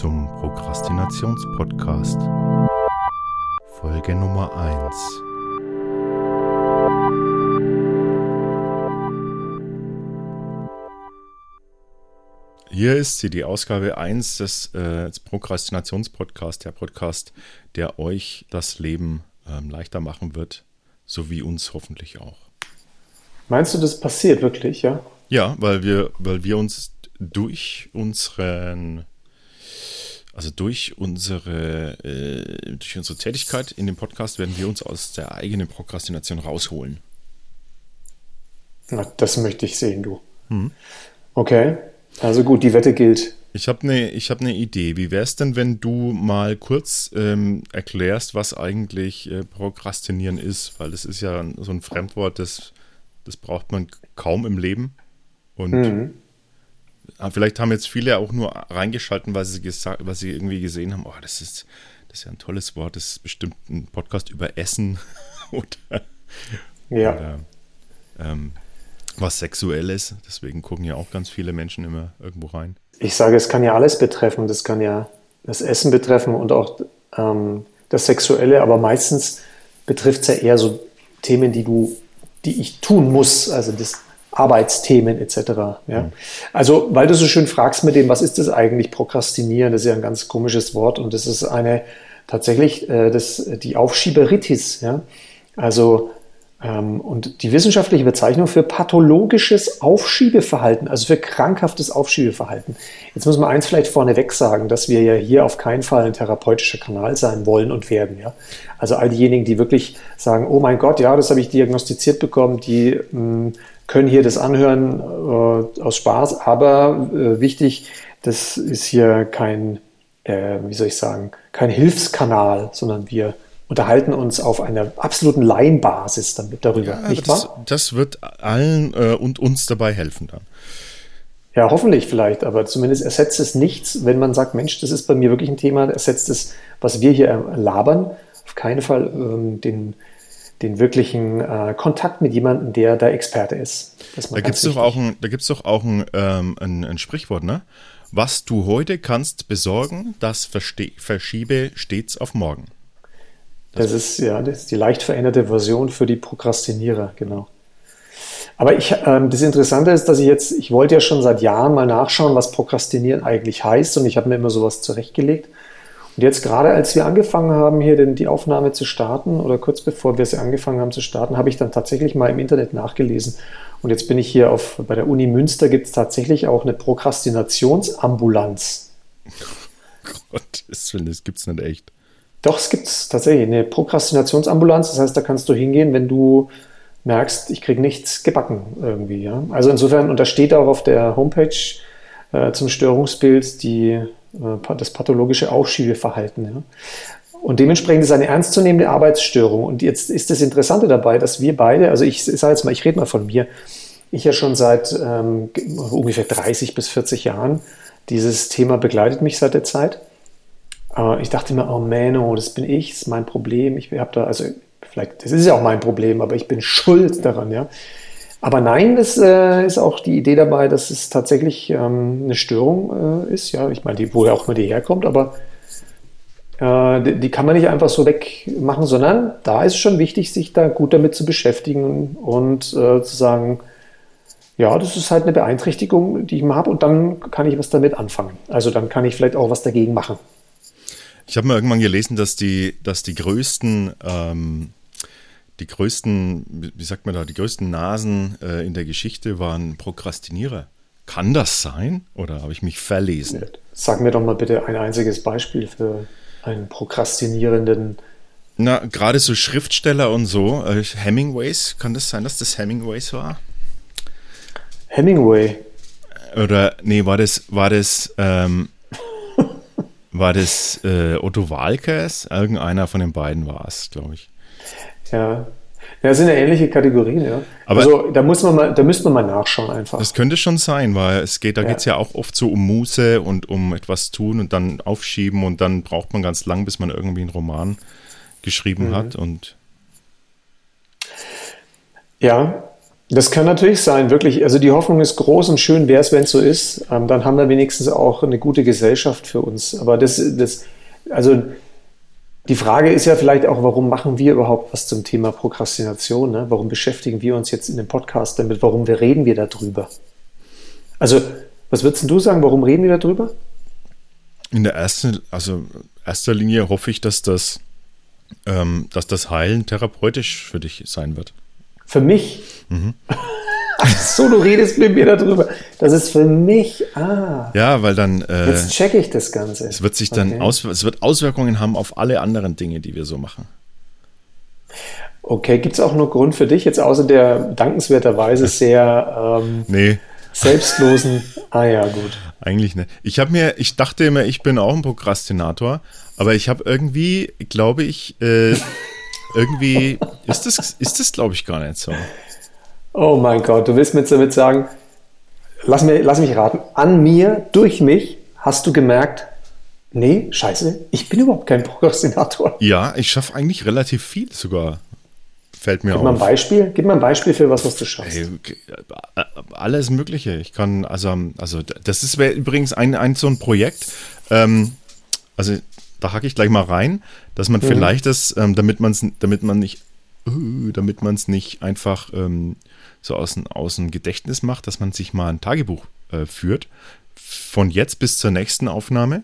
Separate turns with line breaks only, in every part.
Zum Prokrastinationspodcast. Folge Nummer 1. Hier ist sie, die Ausgabe 1 des, äh, des Prokrastinationspodcasts, der Podcast, der euch das Leben ähm, leichter machen wird, so wie uns hoffentlich auch.
Meinst du, das passiert wirklich, ja?
Ja, weil wir, weil wir uns durch unseren, also durch unsere, äh, durch unsere Tätigkeit in dem Podcast werden wir uns aus der eigenen Prokrastination rausholen.
Na, das möchte ich sehen, du. Hm. Okay, also gut, die Wette gilt.
Ich habe eine hab ne Idee. Wie wäre es denn, wenn du mal kurz ähm, erklärst, was eigentlich äh, Prokrastinieren ist? Weil das ist ja so ein Fremdwort, das, das braucht man kaum im Leben. Und mhm. Ah, vielleicht haben jetzt viele auch nur reingeschalten, weil sie, gesagt, weil sie irgendwie gesehen haben, oh, das ist, das ist ja ein tolles Wort, das ist bestimmt ein Podcast über Essen oder,
ja. oder
ähm, was Sexuelles. Deswegen gucken ja auch ganz viele Menschen immer irgendwo rein.
Ich sage, es kann ja alles betreffen. Das kann ja das Essen betreffen und auch ähm, das Sexuelle, aber meistens betrifft es ja eher so Themen, die du, die ich tun muss. Also das Arbeitsthemen etc. Ja? Mhm. Also, weil du so schön fragst mit dem, was ist das eigentlich, Prokrastinieren, das ist ja ein ganz komisches Wort und das ist eine tatsächlich äh, das, die Aufschieberitis. Ja? Also, ähm, und die wissenschaftliche Bezeichnung für pathologisches Aufschiebeverhalten, also für krankhaftes Aufschiebeverhalten. Jetzt muss man eins vielleicht vorneweg sagen, dass wir ja hier auf keinen Fall ein therapeutischer Kanal sein wollen und werden. Ja? Also all diejenigen, die wirklich sagen, oh mein Gott, ja, das habe ich diagnostiziert bekommen, die mh, mm, können hier das anhören äh, aus Spaß, aber äh, wichtig, das ist hier kein, äh, wie soll ich sagen, kein Hilfskanal, sondern wir unterhalten uns auf einer absoluten Laienbasis damit darüber,
ja, nicht das, wahr? Das wird allen äh, und uns dabei helfen dann.
Ja, hoffentlich vielleicht, aber zumindest ersetzt es nichts, wenn man sagt, Mensch, das ist bei mir wirklich ein Thema, ersetzt es, was wir hier labern, auf keinen Fall ähm, den den wirklichen äh, Kontakt mit jemandem, der da Experte ist.
Da gibt es doch auch ein, da gibt's doch auch ein, ähm, ein, ein, Sprichwort, ne? Was du heute kannst besorgen, das verschiebe stets auf morgen.
Das, das ist ja das ist die leicht veränderte Version für die Prokrastinierer, genau. Aber ich, ähm, das Interessante ist, dass ich jetzt, ich wollte ja schon seit Jahren mal nachschauen, was Prokrastinieren eigentlich heißt und ich habe mir immer sowas zurechtgelegt. Und jetzt gerade als wir angefangen haben, hier den, die Aufnahme zu starten oder kurz bevor wir sie angefangen haben zu starten, habe ich dann tatsächlich mal im Internet nachgelesen. Und jetzt bin ich hier auf, bei der Uni Münster gibt es tatsächlich auch eine Prokrastinationsambulanz.
Gott, das gibt es nicht echt.
Doch, es gibt tatsächlich eine Prokrastinationsambulanz. Das heißt, da kannst du hingehen, wenn du merkst, ich kriege nichts gebacken irgendwie. Ja? Also insofern, und da steht auch auf der Homepage äh, zum Störungsbild die das pathologische Aufschiebeverhalten. Ja. Und dementsprechend ist eine ernstzunehmende Arbeitsstörung. Und jetzt ist das Interessante dabei, dass wir beide, also ich sage jetzt mal, ich rede mal von mir, ich ja schon seit ähm, ungefähr 30 bis 40 Jahren, dieses Thema begleitet mich seit der Zeit. Äh, ich dachte immer, oh man, oh, das bin ich, das ist mein Problem. Ich habe da, also vielleicht, das ist ja auch mein Problem, aber ich bin schuld daran, ja. Aber nein, es äh, ist auch die Idee dabei, dass es tatsächlich ähm, eine Störung äh, ist. Ja, ich meine, woher auch immer die herkommt, aber äh, die, die, kann man nicht einfach so wegmachen, sondern da ist schon wichtig, sich da gut damit zu beschäftigen und äh, zu sagen, ja, das ist halt eine Beeinträchtigung, die ich mal habe und dann kann ich was damit anfangen. Also dann kann ich vielleicht auch was dagegen machen.
Ich habe mal irgendwann gelesen, dass die, dass die größten ähm die größten, wie sagt man da, die größten Nasen äh, in der Geschichte waren Prokrastinierer. Kann das sein oder habe ich mich verlesen?
Sag mir doch mal bitte ein einziges Beispiel für einen prokrastinierenden.
Na, gerade so Schriftsteller und so. Äh, Hemingways, kann das sein, dass das Hemingways war?
Hemingway.
Oder, nee, war das, war das, ähm, war das äh, Otto Walkers? Irgendeiner von den beiden war es, glaube ich.
Ja. Ja, das sind ja ähnliche Kategorien, ja. Aber also da muss man mal, da müsste man mal nachschauen einfach.
Das könnte schon sein, weil es geht, da ja. geht es ja auch oft so um Muße und um etwas tun und dann aufschieben und dann braucht man ganz lang, bis man irgendwie einen Roman geschrieben mhm. hat und
ja, Das kann natürlich sein, wirklich. Also die Hoffnung ist groß und schön wäre es, wenn es so ist. Ähm, dann haben wir wenigstens auch eine gute Gesellschaft für uns. Aber das, das, also die Frage ist ja vielleicht auch, warum machen wir überhaupt was zum Thema Prokrastination? Ne? Warum beschäftigen wir uns jetzt in dem Podcast damit? Warum wir reden wir darüber? Also, was würdest du sagen? Warum reden wir darüber?
In der ersten, also erster Linie hoffe ich, dass das, ähm, dass das Heilen therapeutisch für dich sein wird.
Für mich? Mhm. Ach so, du redest mit mir darüber. Das ist für mich. Ah.
Ja, weil dann.
Äh, Jetzt checke ich das Ganze.
Es wird sich dann okay. aus, es wird Auswirkungen haben auf alle anderen Dinge, die wir so machen.
Okay, gibt es auch noch Grund für dich, jetzt außer der dankenswerterweise sehr ähm,
nee.
selbstlosen. Ah ja, gut.
Eigentlich nicht. Ich habe mir, ich dachte immer, ich bin auch ein Prokrastinator, aber ich habe irgendwie, glaube ich, äh, irgendwie ist das, ist das glaube ich, gar nicht so.
Oh mein Gott, du willst mir jetzt damit sagen, lass, mir, lass mich raten, an mir, durch mich, hast du gemerkt, nee, scheiße, ich bin überhaupt kein Prokrastinator.
Ja, ich schaffe eigentlich relativ viel sogar. Fällt mir
Gib
auf.
Mal ein Beispiel, gib mal ein Beispiel für was, was du schaffst. Hey,
alles Mögliche. Ich kann, also, also das ist übrigens ein, ein so ein Projekt. Ähm, also da hacke ich gleich mal rein, dass man mhm. vielleicht das, ähm, damit man es, damit man nicht, uh, damit man es nicht einfach ähm, so aus, aus dem Gedächtnis macht, dass man sich mal ein Tagebuch äh, führt, von jetzt bis zur nächsten Aufnahme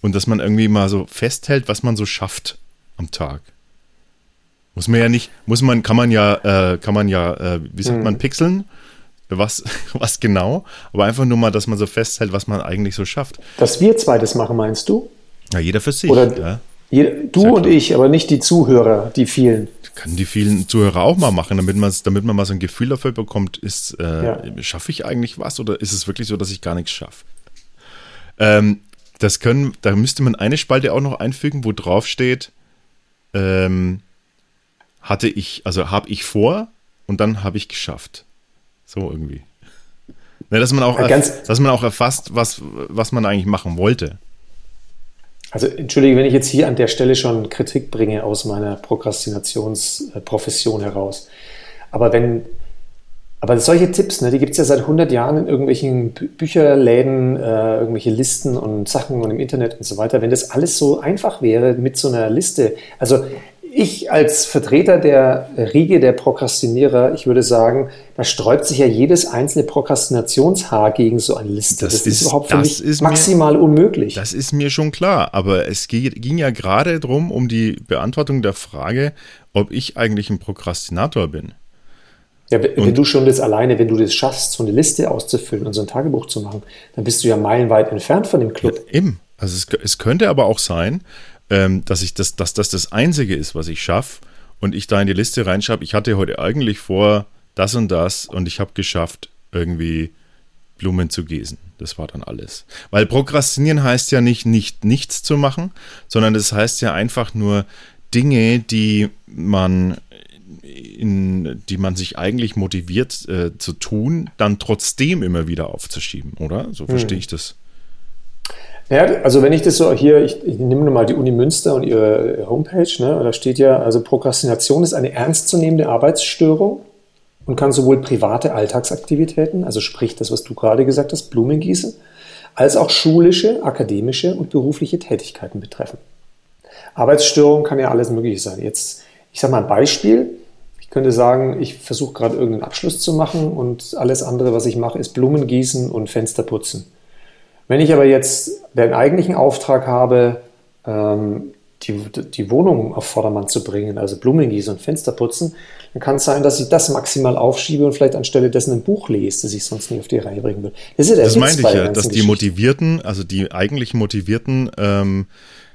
und dass man irgendwie mal so festhält, was man so schafft am Tag. Muss man ja nicht, muss man, kann man ja, äh, kann man ja, äh, wie sagt mhm. man, pixeln? Was, was genau? Aber einfach nur mal, dass man so festhält, was man eigentlich so schafft.
Dass wir zwei das machen, meinst du?
Ja, jeder für sich.
Oder ja. Du und ich, aber nicht die Zuhörer, die vielen.
Können die vielen Zuhörer auch mal machen, damit, damit man mal so ein Gefühl dafür bekommt, ist, äh, ja. schaffe ich eigentlich was oder ist es wirklich so, dass ich gar nichts schaffe? Ähm, das können, da müsste man eine Spalte auch noch einfügen, wo drauf steht, ähm, hatte ich, also habe ich vor und dann habe ich geschafft. So irgendwie. Ne, dass man auch, ja, dass man auch erfasst, was, was man eigentlich machen wollte.
Also entschuldige, wenn ich jetzt hier an der Stelle schon Kritik bringe aus meiner Prokrastinationsprofession heraus. Aber wenn, aber solche Tipps, ne, die gibt es ja seit 100 Jahren in irgendwelchen Bücherläden, äh, irgendwelche Listen und Sachen und im Internet und so weiter. Wenn das alles so einfach wäre mit so einer Liste, also ich als Vertreter der Riege der Prokrastinierer, ich würde sagen, da sträubt sich ja jedes einzelne Prokrastinationshaar gegen so eine Liste.
Das, das ist, ist, überhaupt
für mich maximal mir, unmöglich.
Das ist mir schon klar, aber es ging ja gerade darum, um die Beantwortung der Frage, ob ich eigentlich ein Prokrastinator bin.
Ja, wenn, und, du schon das alleine, wenn du das schaffst, so eine Liste auszufüllen und so ein Tagebuch zu machen, dann bist du ja meilenweit entfernt von dem Club.
Ja, eben. Also es, es könnte aber auch sein, ähm, dass ich das, dass das das Einzige ist, was ich schaffe und ich da in die Liste reinschreibe, ich hatte heute eigentlich vor das und das und ich habe geschafft, irgendwie Blumen zu gießen. Das war dann alles. Weil Prokrastinieren heißt ja nicht, nicht nichts zu machen, sondern das heißt ja einfach nur Dinge, die man in, die man sich eigentlich motiviert äh, zu tun, dann trotzdem immer wieder aufzuschieben, oder? So verstehe hm. ich das.
Ja, also wenn ich das so hier, ich, ich nehme mal die Uni Münster und ihre Homepage, ne, da steht ja, also Prokrastination ist eine ernstzunehmende Arbeitsstörung und kann sowohl private Alltagsaktivitäten, also sprich das, was du gerade gesagt hast, Blumengießen, als auch schulische, akademische und berufliche Tätigkeiten betreffen. Arbeitsstörung kann ja alles Mögliche sein. Jetzt, ich sage mal ein Beispiel. Ich könnte sagen, ich versuche gerade irgendeinen Abschluss zu machen und alles andere, was ich mache, ist Blumengießen und Fenster putzen. Wenn ich aber jetzt den eigentlichen Auftrag habe, ähm, die, die Wohnung auf Vordermann zu bringen, also Blumengießen und Fenster putzen, dann kann es sein, dass ich das maximal aufschiebe und vielleicht anstelle dessen ein Buch lese, das ich sonst nie auf die Reihe bringen würde.
Das ist ja Das meinte ich ja, dass die motivierten, also die eigentlich motivierten ähm,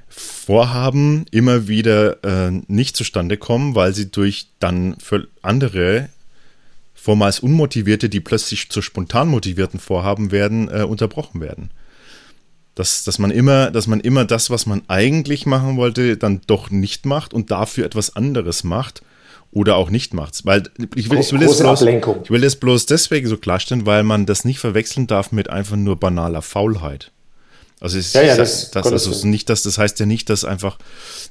Vorhaben immer wieder äh, nicht zustande kommen, weil sie durch dann für andere vormals unmotivierte, die plötzlich zu spontan motivierten Vorhaben werden, äh, unterbrochen werden dass, dass man immer, dass man immer das, was man eigentlich machen wollte, dann doch nicht macht und dafür etwas anderes macht oder auch nicht macht. Weil ich will, ich will, das bloß, ich will das bloß deswegen so klarstellen, weil man das nicht verwechseln darf mit einfach nur banaler Faulheit. Also es
Ja, ja, das-
das, also nicht, dass das heißt ja nicht, dass einfach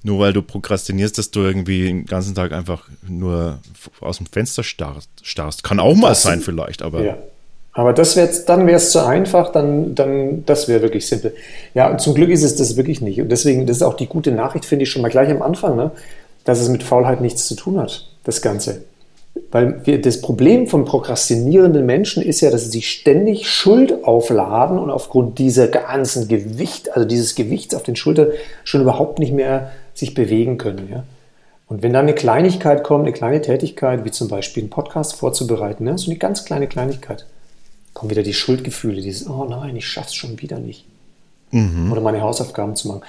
nur weil du prokrastinierst, dass du irgendwie den ganzen Tag einfach nur aus dem Fenster starrst. starrst. Kann auch mal
Das-
sein vielleicht, aber
Ja. Aber das wär, jetzt- dann wäre es zu einfach, dann, dann das wäre wirklich simpel. Ja, und zum Glück ist es das wirklich nicht. Und deswegen, das ist auch die gute Nachricht, finde ich schon mal gleich am Anfang, ne? dass es mit Faulheit nichts zu tun hat, das Ganze. Weil wir, das Problem von prokrastinierenden Menschen ist ja, dass sie sich ständig Schuld aufladen und aufgrund dieser ganzen Gewicht, also dieses Gewichts auf den Schultern, schon überhaupt nicht mehr sich bewegen können. Ja? Und wenn dann eine Kleinigkeit kommt, eine kleine Tätigkeit, wie zum Beispiel einen Podcast vorzubereiten, ne? so eine ganz kleine Kleinigkeit, kommen wieder die Schuldgefühle, dieses, oh nein, ich schaff's schon wieder nicht. Oder meine Hausaufgaben zu machen.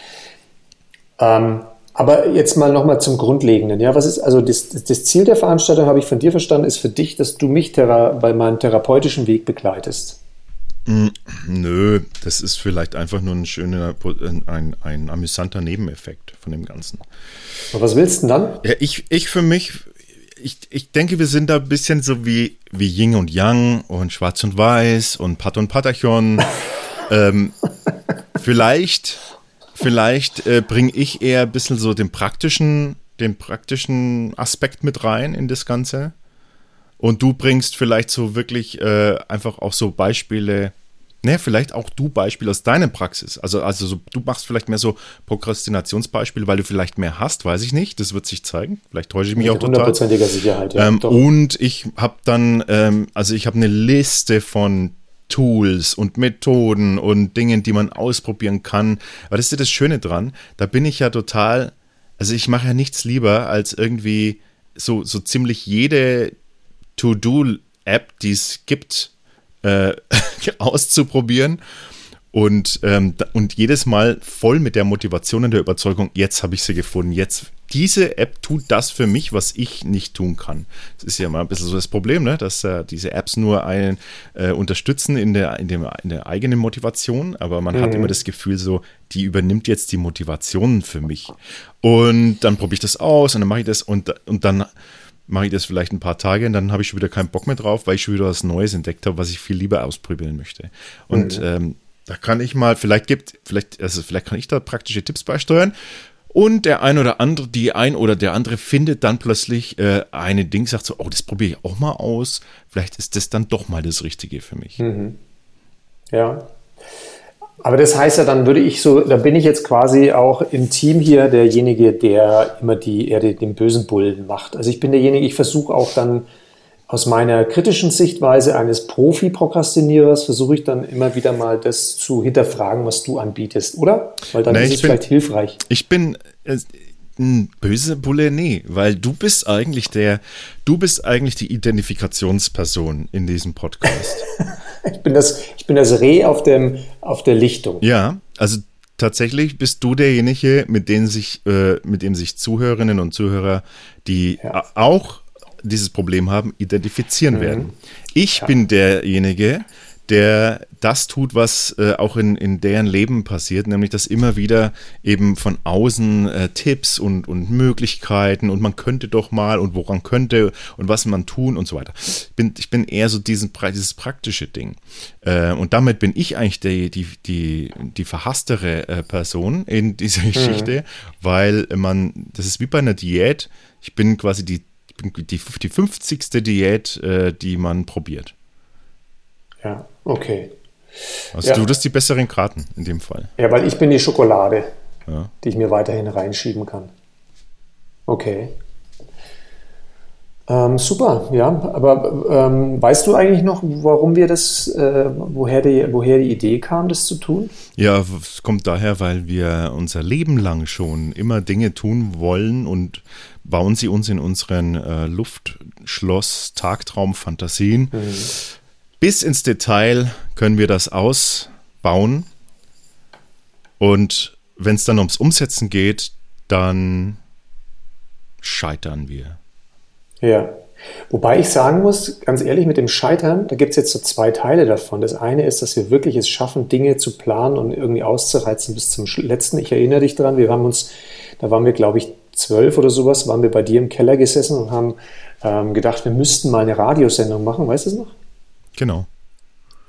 Ähm, aber jetzt mal nochmal zum Grundlegenden. Ja, was ist also das, das- Ziel der Veranstaltung, habe ich von dir verstanden, ist für dich, dass du mich bei meinem therapeutischen Weg begleitest.
nö, das ist vielleicht einfach nur ein schöner, ein, ein amüsanter Nebeneffekt von dem Ganzen.
Und was willst du denn dann?
Ja, ich, ich für mich, ich, ich denke, wir sind da ein bisschen so wie, wie Yin und Yang und Schwarz und Weiß und Pat und Patachon. ähm, vielleicht, vielleicht äh, bringe ich eher ein bisschen so den praktischen, den praktischen Aspekt mit rein in das Ganze. Und du bringst vielleicht so wirklich äh, einfach auch so Beispiele, ne, vielleicht auch du Beispiele aus deiner Praxis. Also, also so, du machst vielleicht mehr so Prokrastinationsbeispiele, weil du vielleicht mehr hast, weiß ich nicht. Das wird sich zeigen. Vielleicht täusche ich mich auch total.
hundertprozentiger Sicherheit, ja.
Ähm, und ich habe dann, ähm, also ich habe eine Liste von Tools und Methoden und Dingen, die man ausprobieren kann. Aber das ist ja das Schöne dran. Da bin ich ja total, also ich mache ja nichts lieber, als irgendwie so, so ziemlich jede To-Do-App, die es gibt, äh, auszuprobieren. Und, ähm, und jedes Mal voll mit der Motivation und der Überzeugung, jetzt habe ich sie gefunden. Jetzt, diese App tut das für mich, was ich nicht tun kann. Das ist ja mal ein bisschen so das Problem, ne? dass äh, diese Apps nur einen äh, unterstützen in der, in, dem, in der eigenen Motivation, aber man hat immer das Gefühl, so, die übernimmt jetzt die Motivation für mich. Und dann probiere ich das aus und dann mache ich das und, und dann mache ich das vielleicht ein paar Tage und dann habe ich schon wieder keinen Bock mehr drauf, weil ich schon wieder was Neues entdeckt habe, was ich viel lieber ausprobieren möchte. Und ähm, da kann ich mal, vielleicht gibt, vielleicht, also vielleicht kann ich da praktische Tipps beisteuern. Und der ein oder andere, die ein oder der andere findet dann plötzlich äh, eine Ding, sagt so, oh, das probiere ich auch mal aus. Vielleicht ist das dann doch mal das Richtige für mich.
Ja. Aber das heißt ja, dann würde ich so, da bin ich jetzt quasi auch im Team hier derjenige, der immer die, eher den, bösen Bullen macht. Also ich bin derjenige, ich versuche auch dann aus meiner kritischen Sichtweise eines Profi-Prokrastinierers, versuche ich dann immer wieder mal das zu hinterfragen, was du anbietest, oder? Weil dann
Nee,
ist
ich
es
bin-
vielleicht hilfreich.
Ich bin äh, ein böse Bulle, nee, weil du bist eigentlich der, du bist eigentlich die Identifikationsperson in diesem Podcast.
Ich bin das, ich bin das Reh auf, dem, auf der Lichtung.
Ja, also tatsächlich bist du derjenige, mit dem sich, äh, mit dem sich Zuhörerinnen und Zuhörer, die
Ja.
auch dieses Problem haben, identifizieren werden. Ich bin derjenige, der das tut, was äh, auch in, in deren Leben passiert, nämlich dass immer wieder eben von außen äh, Tipps und, und Möglichkeiten und man könnte doch mal und woran könnte und was man tun und so weiter. Ich bin, ich bin eher so diesen, dieses praktische Ding. Äh, und damit bin ich eigentlich die, die, die, die verhasstere äh, Person in dieser Geschichte, weil man, das ist wie bei einer Diät, ich bin quasi die, die, die 50. Diät, äh, die man probiert.
Ja, okay.
Also
Ja.
du hast die besseren Karten in dem Fall.
Ja, weil ich bin die Schokolade,
Ja.
die ich mir weiterhin reinschieben kann. Okay. Ähm, super, ja. Aber ähm, weißt du eigentlich noch, warum wir das, äh, woher, die, woher die Idee kam, das zu tun?
Ja, es kommt daher, weil wir unser Leben lang schon immer Dinge tun wollen und bauen sie uns in unseren äh, Luftschloss, Tagtraum, Fantasien. Bis ins Detail können wir das ausbauen. Und wenn es dann ums Umsetzen geht, dann scheitern wir.
Ja. Wobei ich sagen muss, ganz ehrlich, mit dem Scheitern, da gibt es jetzt so zwei Teile davon. Das eine ist, dass wir wirklich es schaffen, Dinge zu planen und irgendwie auszureizen bis zum letzten. Ich erinnere dich dran, wir haben uns, da waren wir, glaube ich, zwölf oder sowas, waren wir bei dir im Keller gesessen und haben ähm, gedacht, wir müssten mal eine Radiosendung machen. Weißt du es noch?
Genau.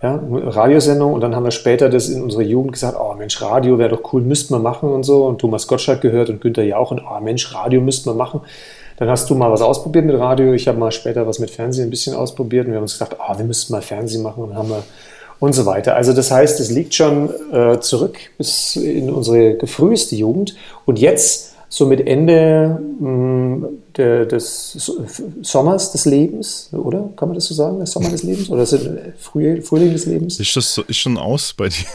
Ja, Radiosendung und dann haben wir später das in unserer Jugend gesagt, oh Mensch, Radio wäre doch cool, müssten wir machen und so. Und Thomas Gottschalk gehört und Günther Jauch und oh Mensch, Radio müssten wir machen. Dann hast du mal was ausprobiert mit Radio, ich habe mal später was mit Fernsehen ein bisschen ausprobiert und wir haben uns gedacht, oh, wir müssten mal Fernsehen machen und haben wir und so weiter. Also das heißt, es liegt schon äh, zurück bis in unsere früheste Jugend und jetzt so mit Ende mh, mm, der, des Sommers des Lebens, oder? Kann man das so sagen, der Sommer des Lebens? Oder Früh, Frühling des Lebens?
Ist das so, ist schon aus bei dir?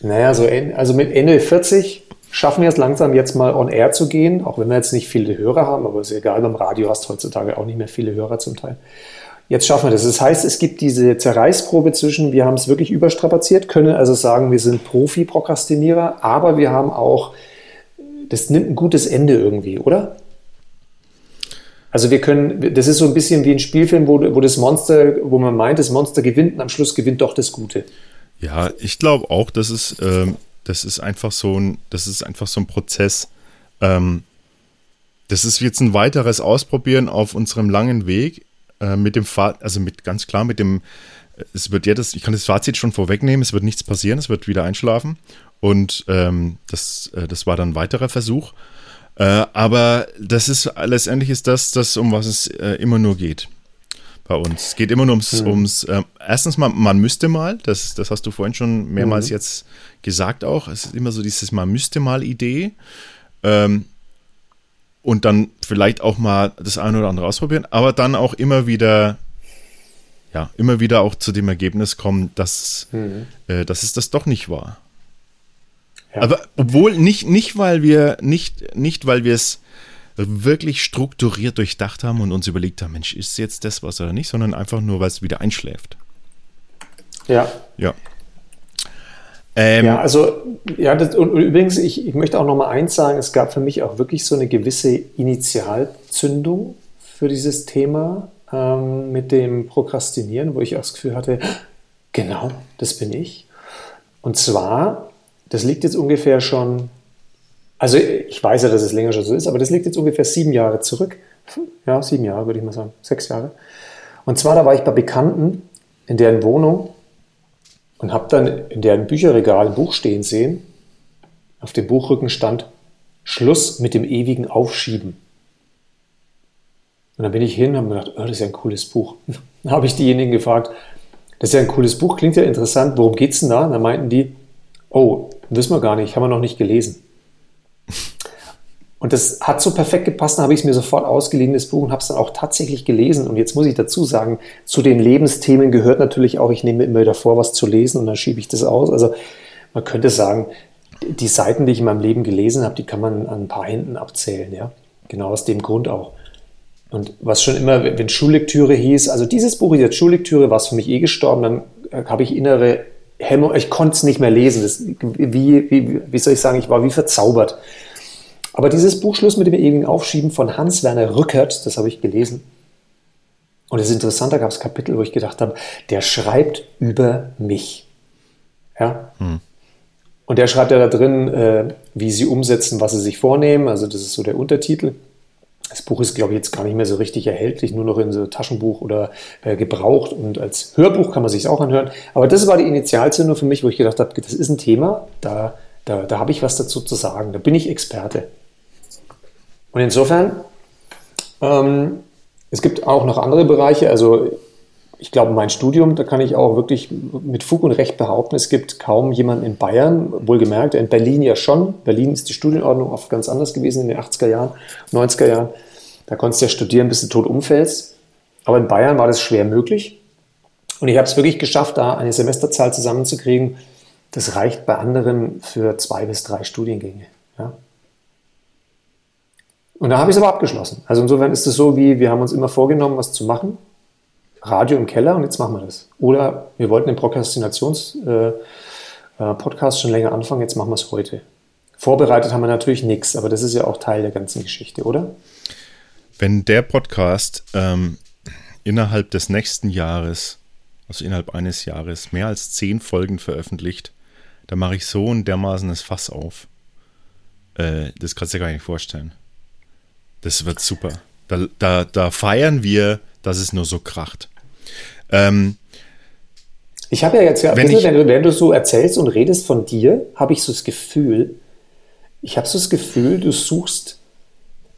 Naja, so also mit Ende 40 schaffen wir es langsam jetzt mal on air zu gehen, auch wenn wir jetzt nicht viele Hörer haben, aber ist egal, beim Radio hast du heutzutage auch nicht mehr viele Hörer zum Teil. Jetzt schaffen wir das. Das heißt, es gibt diese Zerreißprobe zwischen, wir haben es wirklich überstrapaziert, können also sagen, wir sind Profi-Prokrastinierer, aber wir haben auch das nimmt ein gutes Ende irgendwie, oder? Also wir können, das ist so ein bisschen wie ein Spielfilm, wo, wo das Monster, wo man meint, das Monster gewinnt und am Schluss gewinnt doch das Gute.
Ja, ich glaube auch, das ist, ähm, das ist einfach so ein, das ist einfach so ein Prozess. Ähm, das ist jetzt ein weiteres Ausprobieren auf unserem langen Weg äh, mit dem Fahrt, also mit ganz klar mit dem, es wird ja das, ich kann das Fazit schon vorwegnehmen, es wird nichts passieren, es wird wieder einschlafen. Und ähm, das, äh, das war dann ein weiterer Versuch. Äh, aber das ist letztendlich ist das, das um was es äh, immer nur geht bei uns. Es geht immer nur ums, mhm. ums äh, erstens mal, man müsste mal, das, das hast du vorhin schon mehrmals mhm. jetzt gesagt auch. Es ist immer so dieses Man müsste mal Idee. Ähm, und dann vielleicht auch mal das eine oder andere ausprobieren, aber dann auch immer wieder, ja, immer wieder auch zu dem Ergebnis kommen, dass, mhm. äh, dass es das doch nicht war. Ja. Aber obwohl nicht, nicht weil wir, nicht, nicht weil wir es wirklich strukturiert durchdacht haben und uns überlegt haben, Mensch, ist jetzt das was oder nicht, sondern einfach nur, weil es wieder einschläft.
Ja.
Ja.
Ähm, ja, also, ja, das, und, und, übrigens, ich, ich möchte auch noch mal eins sagen, es gab für mich auch wirklich so eine gewisse Initialzündung für dieses Thema ähm, mit dem Prokrastinieren, wo ich auch das Gefühl hatte, genau, das bin ich. Und zwar das liegt jetzt ungefähr schon, also ich weiß ja, dass es länger schon so ist, aber das liegt jetzt ungefähr sieben Jahre zurück. Ja, sieben Jahre würde ich mal sagen, sechs Jahre. Und zwar, da war ich bei Bekannten in deren Wohnung und habe dann in deren Bücherregal ein Buch stehen sehen. Auf dem Buchrücken stand Schluss mit dem ewigen Aufschieben. Und dann bin ich hin und habe gedacht, oh, das ist ja ein cooles Buch. Dann habe ich diejenigen gefragt, das ist ja ein cooles Buch, klingt ja interessant, worum geht es denn da? Und dann meinten die, oh, Wissen wir gar nicht, haben wir noch nicht gelesen. Und das hat so perfekt gepasst, dann habe ich es mir sofort ausgeliehen, das Buch, und habe es dann auch tatsächlich gelesen. Und jetzt muss ich dazu sagen, zu den Lebensthemen gehört natürlich auch, ich nehme immer wieder vor, was zu lesen und dann schiebe ich das aus. Also man könnte sagen, die Seiten, die ich in meinem Leben gelesen habe, die kann man an ein paar Händen abzählen, ja. Genau aus dem Grund auch. Und was schon immer, wenn Schullektüre hieß, also dieses Buch ist jetzt Schullektüre, war es für mich eh gestorben, dann äh, habe ich innere Hemmung, ich konnte es nicht mehr lesen. Das, wie, wie, wie soll ich sagen, ich war wie verzaubert. Aber dieses Buch Schluss mit dem ewigen Aufschieben von Hans-Werner Rückert, das habe ich gelesen. Und es ist interessant, da gab es Kapitel, wo ich gedacht habe, der schreibt über mich. Ja. Hm. Und der schreibt ja da drin, äh, wie sie umsetzen, was sie sich vornehmen. Also das ist so der Untertitel. Das Buch ist, glaube ich, jetzt gar nicht mehr so richtig erhältlich, nur noch in so Taschenbuch oder äh, gebraucht und als Hörbuch kann man sich auch anhören. Aber das war die Initialzündung für mich, wo ich gedacht habe, das ist ein Thema, da, da, da habe ich was dazu zu sagen, da bin ich Experte. Und insofern, ähm, es gibt auch noch andere Bereiche, also ich glaube, mein Studium, da kann ich auch wirklich mit Fug und Recht behaupten, es gibt kaum jemanden in Bayern, wohlgemerkt, in Berlin ja schon. Berlin ist die Studienordnung oft ganz anders gewesen in den 80er Jahren, 90er Jahren. Da konntest du ja studieren, bis du tot umfällst. Aber in Bayern war das schwer möglich. Und ich habe es wirklich geschafft, da eine Semesterzahl zusammenzukriegen. Das reicht bei anderen für zwei bis drei Studiengänge. Ja. Und da habe ich es aber abgeschlossen. Also insofern ist es so, wie wir haben uns immer vorgenommen, was zu machen. Radio im Keller und jetzt machen wir das. Oder wir wollten den Prokrastinations-Podcast äh, äh schon länger anfangen, jetzt machen wir es heute. Vorbereitet haben wir natürlich nichts, aber das ist ja auch Teil der ganzen Geschichte, oder?
Wenn der Podcast ähm, innerhalb des nächsten Jahres, also innerhalb eines Jahres, mehr als zehn Folgen veröffentlicht, dann mache ich so ein dermaßenes Fass auf. Äh, das kannst du dir gar nicht vorstellen. Das wird super. Da, da, da feiern wir, dass es nur so kracht. Ähm,
Ich habe ja jetzt, ja,
Wenn ich-
wenn, du, wenn du so erzählst und redest von dir, habe ich so das Gefühl, ich habe so das Gefühl, du suchst,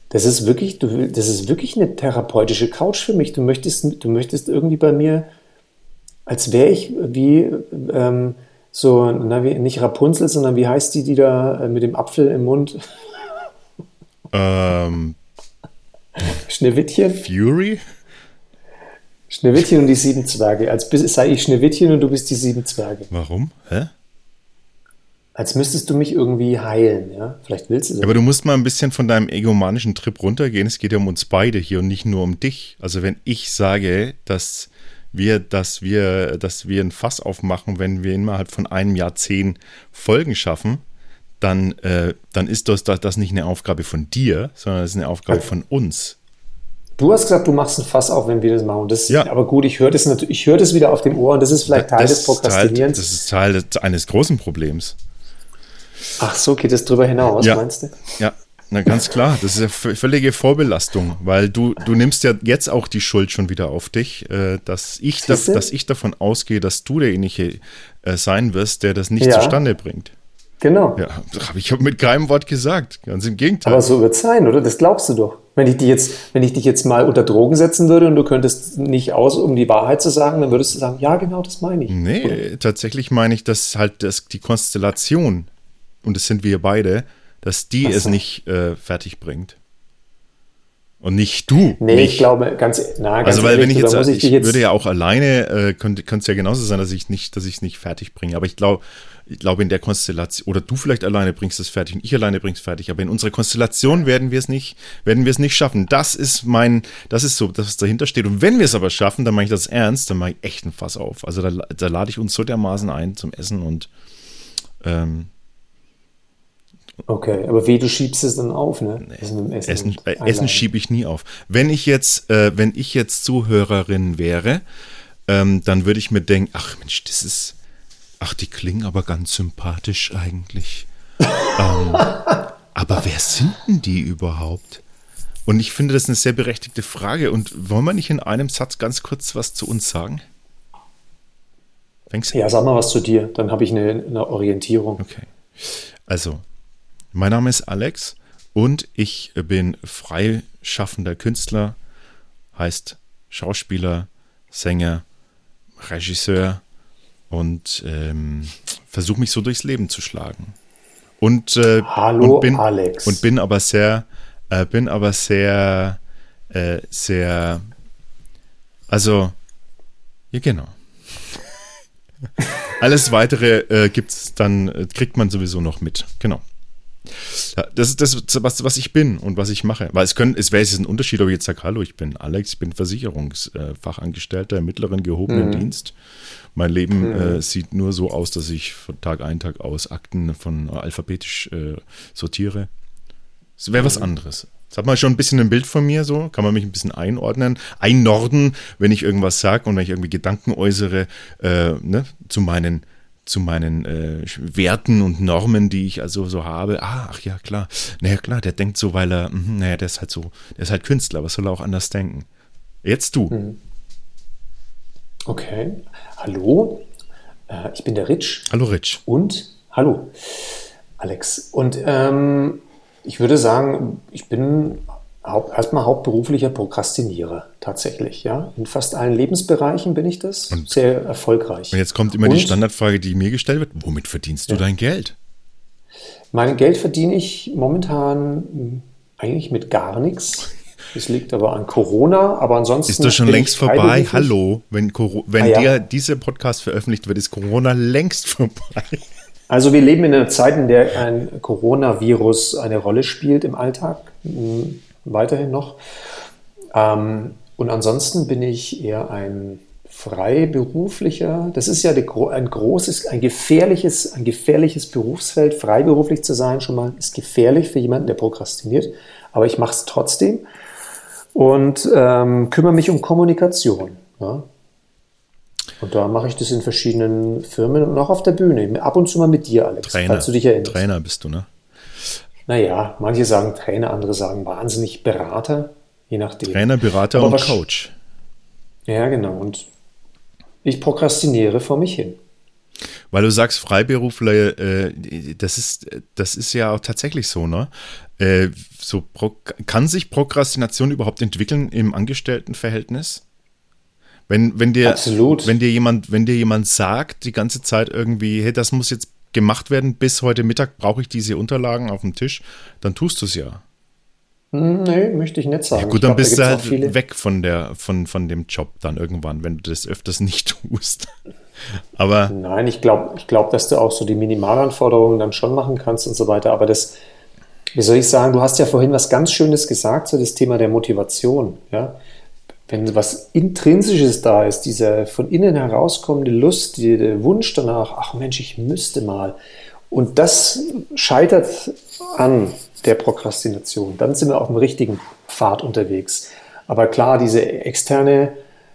das ist wirklich, du, das ist wirklich eine therapeutische Couch für mich. Du möchtest, du möchtest irgendwie bei mir, als wäre ich wie, ähm, so, na, wie, nicht Rapunzel, sondern wie heißt die, die da äh, mit dem Apfel im Mund?
Ähm,
Schneewittchen?
Fury?
Schneewittchen und die sieben Zwerge. Als sei ich Schneewittchen und du bist die sieben Zwerge.
Warum? Hä?
Als müsstest du mich irgendwie heilen, ja? Vielleicht willst du das.
Aber du musst mal ein bisschen von deinem egomanischen Trip runtergehen. Es geht ja um uns beide hier und nicht nur um dich. Also wenn ich sage, dass wir, dass wir, dass wir ein Fass aufmachen, wenn wir innerhalb von einem Jahr zehn Folgen schaffen, dann, äh, dann ist das, das, nicht eine Aufgabe von dir, sondern das ist eine Aufgabe von uns.
Du hast gesagt, du machst ein Fass auf, wenn wir das machen. Das,
Ja.
Aber gut, ich höre das natürlich, ich höre das wieder auf dem Ohr und das ist vielleicht Teil des
ist Teil,
Prokrastinierens.
das ist Teil eines großen Problems.
Ach so, geht das drüber hinaus,
Ja.
meinst du?
Ja, na ganz klar. Das ist ja völlige Vorbelastung, weil du, du nimmst ja jetzt auch die Schuld schon wieder auf dich, äh, dass, ich da, dass ich davon ausgehe, dass du derjenige äh, sein wirst, der das nicht
Ja.
zustande bringt.
Genau.
Ja, habe ich mit keinem Wort gesagt. Ganz im Gegenteil.
Aber so wird es sein, oder? Das glaubst du doch. Wenn ich, dich jetzt, wenn ich dich jetzt mal unter Drogen setzen würde und du könntest nicht aus, um die Wahrheit zu sagen, dann würdest du sagen, ja, genau, das meine ich.
nee, tatsächlich meine ich, dass halt das, die Konstellation, und das sind wir beide, dass die
Ach
es
so.
nicht äh, fertig bringt. Und nicht du.
Nee,
nicht.
ich glaube, ganz, na, ganz
Also weil wenn ich jetzt, ich,
ich jetzt
würde ja auch alleine, äh, könnte könnte es ja genauso sein, dass ich nicht, dass ich es nicht fertig bringe. Aber ich glaube, ich glaube in der Konstellation oder du vielleicht alleine bringst es fertig und ich alleine bring's fertig. Aber in unserer Konstellation werden wir es nicht, werden wir es nicht schaffen. Das ist mein, das ist so, das was dahinter steht. Und wenn wir es aber schaffen, dann mache ich das ernst, dann mache ich echt ein Fass auf. Also da, da lade ich uns so dermaßen ein zum Essen und ähm,
Okay, aber wie, du schiebst es dann auf, ne? Mit dem
Essen,
und
äh, Essen schiebe ich nie auf. Wenn ich jetzt, äh, wenn ich jetzt Zuhörerin wäre, ähm, dann würde ich mir denken, ach Mensch, das ist, ach, die klingen aber ganz sympathisch eigentlich. ähm, aber wer sind denn die überhaupt? Und ich finde das eine sehr berechtigte Frage. Und wollen wir nicht in einem Satz ganz kurz was zu uns sagen? Fängst
Ja, sag mal was zu dir, dann habe ich eine, eine Orientierung.
Okay. Also, mein Name ist Alex und ich bin freischaffender Künstler, heißt Schauspieler, Sänger, Regisseur und ähm, versuche mich so durchs Leben zu schlagen. Und, äh,
Hallo,
und bin,
Alex.
Und bin aber sehr, äh, bin aber sehr, äh, sehr, also, ja genau. Alles weitere äh, gibt's dann, äh, kriegt man sowieso noch mit. Genau. Das ist das, was, was ich bin und was ich mache. Weil es, können, es wäre jetzt ein Unterschied, ob ich jetzt sage, hallo, ich bin Alex, ich bin Versicherungsfachangestellter im mittleren gehobenen Dienst. Mein Leben äh, sieht nur so aus, dass ich von Tag ein, Tag aus Akten von äh, alphabetisch äh, sortiere. Es wäre was anderes. Jetzt hat man schon ein bisschen ein Bild von mir, so kann man mich ein bisschen einordnen, einnorden, wenn ich irgendwas sage und wenn ich irgendwie Gedanken äußere äh, ne, zu meinen zu meinen äh, Werten und Normen, die ich also so habe. Ah, ach ja, klar. Naja, klar, der denkt so, weil er, mh, naja, der ist halt so, der ist halt Künstler, was soll er auch anders denken? Jetzt du.
Okay. Hallo, äh, ich bin der Rich
Hallo Rich.
und hallo, Alex. Und ähm, ich würde sagen, ich bin haupt, erstmal hauptberuflicher Prokrastinierer, tatsächlich. Ja? In fast allen Lebensbereichen bin ich das, sehr erfolgreich.
Und jetzt kommt immer die
Und
Standardfrage, die mir gestellt wird: Womit verdienst du dein Geld?
Mein Geld verdiene ich momentan eigentlich mit gar nichts. Das liegt aber an Corona, aber ansonsten.
Ist das schon längst vorbei? Hallo, wenn, Coro- wenn
Ah, ja.
dir dieser Podcast veröffentlicht wird, ist Corona längst vorbei.
Also wir leben in einer Zeit, in der ein Coronavirus eine Rolle spielt im Alltag, weiterhin noch. Ähm, und ansonsten bin ich eher ein freiberuflicher, das ist ja ein großes, ein gefährliches, ein gefährliches Berufsfeld. Freiberuflich zu sein schon mal ist gefährlich für jemanden, der prokrastiniert. Aber ich mache es trotzdem und ähm, kümmere mich um Kommunikation. Ja? Und da mache ich das in verschiedenen Firmen und auch auf der Bühne. Ab und zu mal mit dir, Alex,
Trainer.
falls du dich erinnerst.
Trainer bist du, ne?
Naja, manche sagen Trainer, andere sagen wahnsinnig Berater, je nachdem.
Trainer, Berater
Aber
und Coach.
Ja, genau. Und Ich prokrastiniere vor mich hin.
Weil du sagst, Freiberufler, äh, das, ist, das ist ja auch tatsächlich so, ne? Äh, so kann sich Prokrastination überhaupt entwickeln im Angestelltenverhältnis? Wenn, wenn dir,
Absolut.
wenn dir jemand, wenn dir jemand sagt, die ganze Zeit irgendwie, hey, das muss jetzt gemacht werden, bis heute Mittag brauche ich diese Unterlagen auf dem Tisch, dann tust du es ja.
Nee, möchte ich nicht sagen. Ja,
gut, dann glaub, bist du halt weg von, der, von, von dem Job dann irgendwann, wenn du das öfters nicht tust. Aber
Nein, ich glaube, ich glaub, dass du auch so die Minimalanforderungen dann schon machen kannst und so weiter. Aber das, wie soll ich sagen, du hast ja vorhin was ganz Schönes gesagt, so das Thema der Motivation. Ja? Wenn was Intrinsisches da ist, diese von innen herauskommende Lust, der Wunsch danach, ach Mensch, ich müsste mal. Und das scheitert an der Prokrastination. Dann sind wir auf dem richtigen Pfad unterwegs. Aber klar, diese externe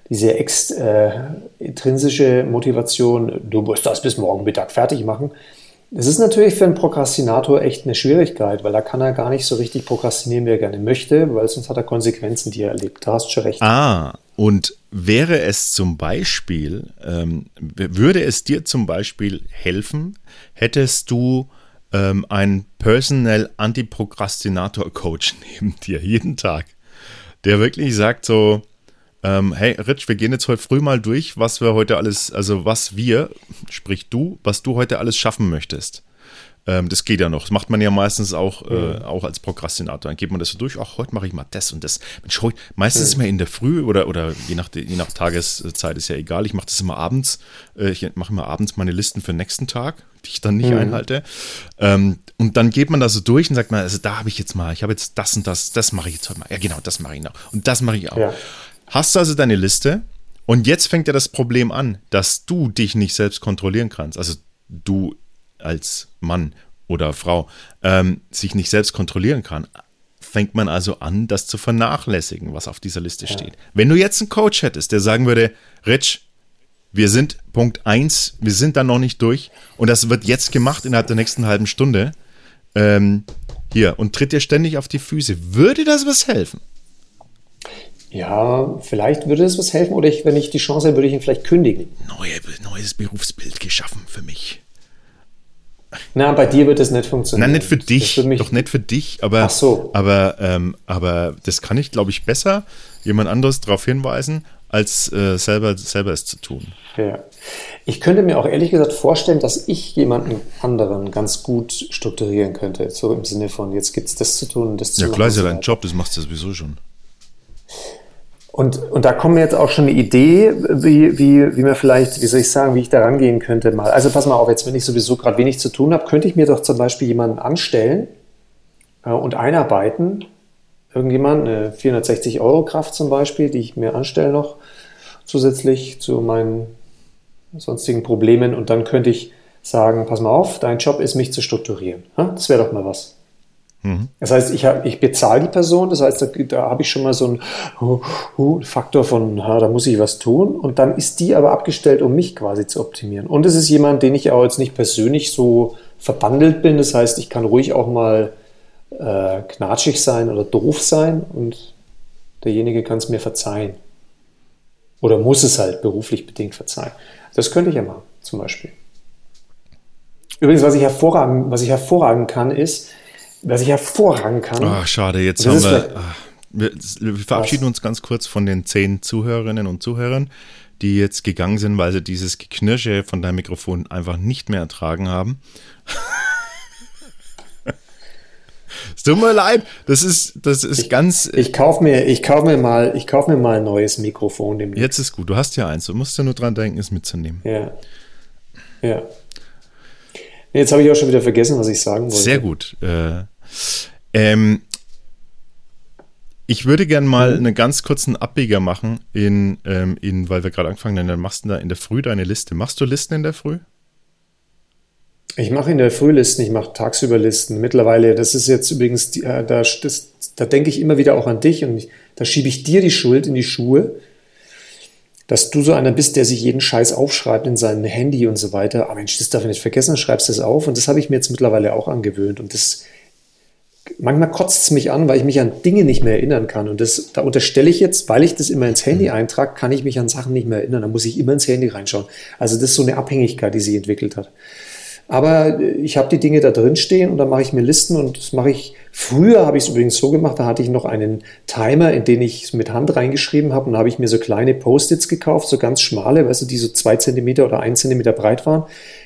diese ex, äh, intrinsische Motivation, du musst das bis morgen Mittag fertig machen, das ist natürlich für einen Prokrastinator echt eine Schwierigkeit, weil da kann er gar nicht so richtig prokrastinieren, wie er gerne möchte, weil sonst hat er Konsequenzen, die er erlebt. Da hast du schon recht.
Ah, und wäre es zum Beispiel, ähm, würde es dir zum Beispiel helfen, hättest du ähm, einen Personal Antiprokrastinator Coach neben dir jeden Tag, der wirklich sagt so, ähm, hey Rich, wir gehen jetzt heute früh mal durch, was wir heute alles, also was wir, sprich du, was du heute alles schaffen möchtest. Ähm, das geht ja noch. Das macht man ja meistens auch, äh, mhm. auch als Prokrastinator. Dann geht man das so durch, ach, heute mache ich mal das und das. Mensch, heute, meistens mhm. ist man in der Früh oder, oder je, nach, je nach Tageszeit ist ja egal. Ich mache das immer abends. Äh, ich mache immer abends meine Listen für den nächsten Tag, die ich dann nicht mhm. einhalte. Ähm, und dann geht man da so durch und sagt man, also da habe ich jetzt mal, ich habe jetzt das und das, das mache ich jetzt heute mal. Ja, genau, das mache ich noch. Und das mache ich auch. Ja. Hast du also deine Liste und jetzt fängt ja das Problem an, dass du dich nicht selbst kontrollieren kannst. Also du als Mann oder Frau ähm, sich nicht selbst kontrollieren kann. Fängt man also an, das zu vernachlässigen, was auf dieser Liste ja. steht. Wenn du jetzt einen Coach hättest, der sagen würde, Rich, wir sind Punkt 1, wir sind da noch nicht durch und das wird jetzt gemacht innerhalb der nächsten halben Stunde. Ähm, hier und tritt dir ständig auf die Füße. Würde das was helfen?
Ja, vielleicht würde es was helfen oder ich, wenn ich die Chance hätte, würde ich ihn vielleicht kündigen.
Neue, neues Berufsbild geschaffen für mich.
Na, bei dir wird das nicht funktionieren.
Nein, nicht für dich, doch nicht für dich, aber,
so.
aber, ähm, aber das kann ich, glaube ich, besser jemand anderes darauf hinweisen, als äh, selber, selber es zu tun.
Ja. Ich könnte mir auch ehrlich gesagt vorstellen, dass ich jemanden anderen ganz gut strukturieren könnte. So im Sinne von, jetzt gibt es das zu tun und das zu
tun.
Ja,
klar ist ja dein Job, das machst du sowieso schon.
Und, und da kommt mir jetzt auch schon eine Idee, wie, wie, wie mir vielleicht, wie soll ich sagen, wie ich da rangehen könnte mal. Also pass mal auf, jetzt wenn ich sowieso gerade wenig zu tun habe, könnte ich mir doch zum Beispiel jemanden anstellen äh, und einarbeiten. Irgendjemand, eine 460 Euro Kraft zum Beispiel, die ich mir anstelle noch zusätzlich zu meinen sonstigen Problemen. Und dann könnte ich sagen, pass mal auf, dein Job ist, mich zu strukturieren. Das wäre doch mal was. Mhm. Das heißt, ich, ich bezahle die Person, das heißt, da, da habe ich schon mal so einen uh, uh, Faktor von, ha, da muss ich was tun. Und dann ist die aber abgestellt, um mich quasi zu optimieren. Und es ist jemand, den ich auch jetzt nicht persönlich so verbandelt bin. Das heißt, ich kann ruhig auch mal äh, knatschig sein oder doof sein und derjenige kann es mir verzeihen. Oder muss es halt beruflich bedingt verzeihen. Das könnte ich ja machen, zum Beispiel. Übrigens, was ich hervorragen, was ich hervorragen kann, ist, was ich hervorragen kann.
Ach, schade, jetzt haben wir, ach, wir, wir. verabschieden was? uns ganz kurz von den zehn Zuhörerinnen und Zuhörern, die jetzt gegangen sind, weil sie dieses Geknirsche von deinem Mikrofon einfach nicht mehr ertragen haben. Es tut mir leid, das ist, das ist
ich,
ganz.
Ich kaufe mir, ich kauf mir, mal, kauf mir mal ein neues Mikrofon.
Demnächst. Jetzt ist gut, du hast ja eins, du musst ja nur dran denken, es mitzunehmen.
Ja. Ja. Jetzt habe ich auch schon wieder vergessen, was ich sagen wollte.
Sehr gut. Äh, ähm, ich würde gerne mal mhm. einen ganz kurzen Abbieger machen, in, ähm, in, weil wir gerade angefangen haben, dann machst du da in der Früh deine Liste. Machst du Listen in der Früh?
Ich mache in der Früh Listen, ich mache tagsüber Listen. Mittlerweile, das ist jetzt übrigens, die, äh, da, das, da denke ich immer wieder auch an dich und ich, da schiebe ich dir die Schuld in die Schuhe, dass du so einer bist, der sich jeden Scheiß aufschreibt in sein Handy und so weiter. Aber Mensch, das darf ich nicht vergessen, schreibst das auf und das habe ich mir jetzt mittlerweile auch angewöhnt und das manchmal kotzt es mich an, weil ich mich an Dinge nicht mehr erinnern kann. Und das, da unterstelle ich jetzt, weil ich das immer ins Handy mhm. eintrage, kann ich mich an Sachen nicht mehr erinnern. Da muss ich immer ins Handy reinschauen. Also das ist so eine Abhängigkeit, die sich entwickelt hat. Aber äh, ich habe die Dinge da drin stehen und dann mache ich mir Listen und das mache ich. Früher habe ich es übrigens so gemacht, da hatte ich noch einen Timer, in den ich mit Hand reingeschrieben habe und da habe ich mir so kleine Post-its gekauft, so ganz schmale, weißt du, die so zwei Zentimeter oder ein Zentimeter breit waren.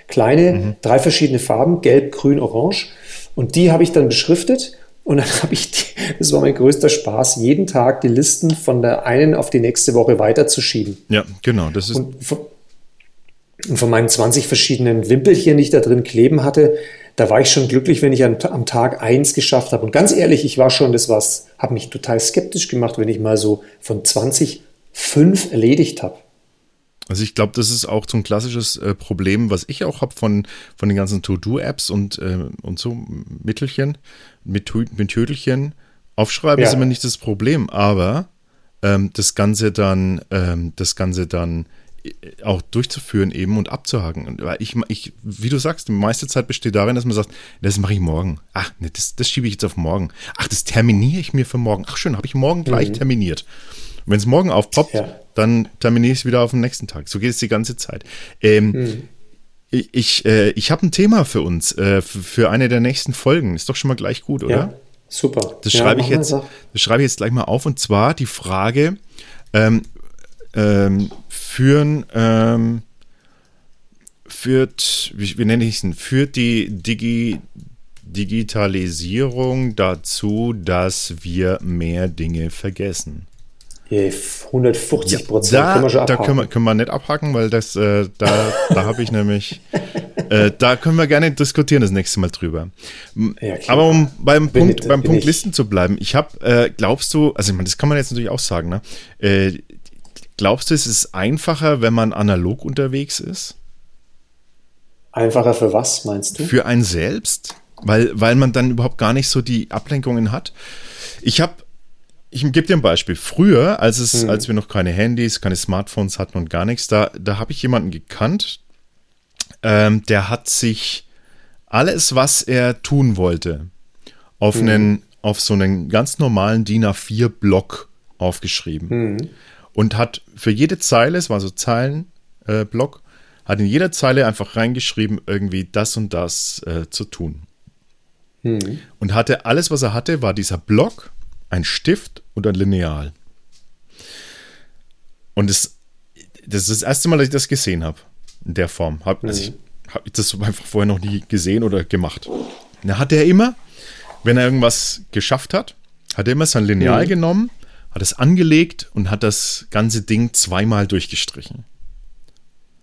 Kleine, mhm. drei verschiedene Farben, gelb, grün, orange. Und die habe ich dann beschriftet und dann habe ich, die, das war mein größter Spaß, jeden Tag die Listen von der einen auf die nächste Woche weiterzuschieben.
Ja, genau. Das ist
und von, und von meinen 20 verschiedenen Wimpelchen, die ich da drin kleben hatte, da war ich schon glücklich, wenn ich am, am Tag eins geschafft habe. Und ganz ehrlich, ich war schon, das was, habe mich total skeptisch gemacht, wenn ich mal so von 20 fünf erledigt habe.
Also ich glaube, das ist auch so ein klassisches äh, Problem, was ich auch habe von, von den ganzen To-Do-Apps und, äh, und so Mittelchen, mit, mit Tödelchen. Aufschreiben ja. ist immer nicht das Problem, aber ähm, das Ganze dann, ähm, das Ganze dann äh, auch durchzuführen eben und abzuhaken. Weil ich, ich, wie du sagst, die meiste Zeit besteht darin, dass man sagt, das mache ich morgen. Ach, nee, das, das schiebe ich jetzt auf morgen. Ach, das terminiere ich mir für morgen. Ach schön, habe ich morgen gleich mhm. terminiert. Wenn es morgen aufpoppt, ja. dann terminiere ich es wieder auf den nächsten Tag. So geht es die ganze Zeit. Ähm, hm. Ich, ich, äh, ich habe ein Thema für uns, äh, für eine der nächsten Folgen. Ist doch schon mal gleich gut, oder? Ja,
super.
Das schreibe ich jetzt, das schreibe ich jetzt gleich mal auf. Und zwar die Frage, ähm, ähm, führen, ähm, führt, wie, wie nenne ich es denn, führt die Digi, Digitalisierung dazu, dass wir mehr Dinge vergessen?
150 Prozent
ja, können wir schon abhaken. Da können wir, können wir nicht abhaken, weil das, äh, da, da habe ich nämlich, äh, da können wir gerne diskutieren das nächste Mal drüber. Ja, Aber um beim bin Punkt, ich, beim Punkt ich. Listen zu bleiben, ich habe, äh, glaubst du, also ich meine, das kann man jetzt natürlich auch sagen, ne? Äh, glaubst du, es ist einfacher, wenn man analog unterwegs ist?
Einfacher für was, meinst du?
Für einen selbst, weil, weil man dann überhaupt gar nicht so die Ablenkungen hat. Ich habe ich gebe dir ein Beispiel. Früher, als es, mhm. als wir noch keine Handys, keine Smartphones hatten und gar nichts, da, da habe ich jemanden gekannt, ähm, der hat sich alles, was er tun wollte, auf mhm. einen, auf so einen ganz normalen DIN A4-Block aufgeschrieben. Mhm. Und hat für jede Zeile, es war so Zeilenblock, äh, hat in jeder Zeile einfach reingeschrieben, irgendwie das und das äh, zu tun. Mhm. Und hatte alles, was er hatte, war dieser Block ein Stift und ein Lineal. Und das, das ist das erste Mal, dass ich das gesehen habe. In der Form. Hab, also ich habe das einfach vorher noch nie gesehen oder gemacht. Da hat er immer, wenn er irgendwas geschafft hat, hat er immer sein Lineal mhm. genommen, hat es angelegt und hat das ganze Ding zweimal durchgestrichen.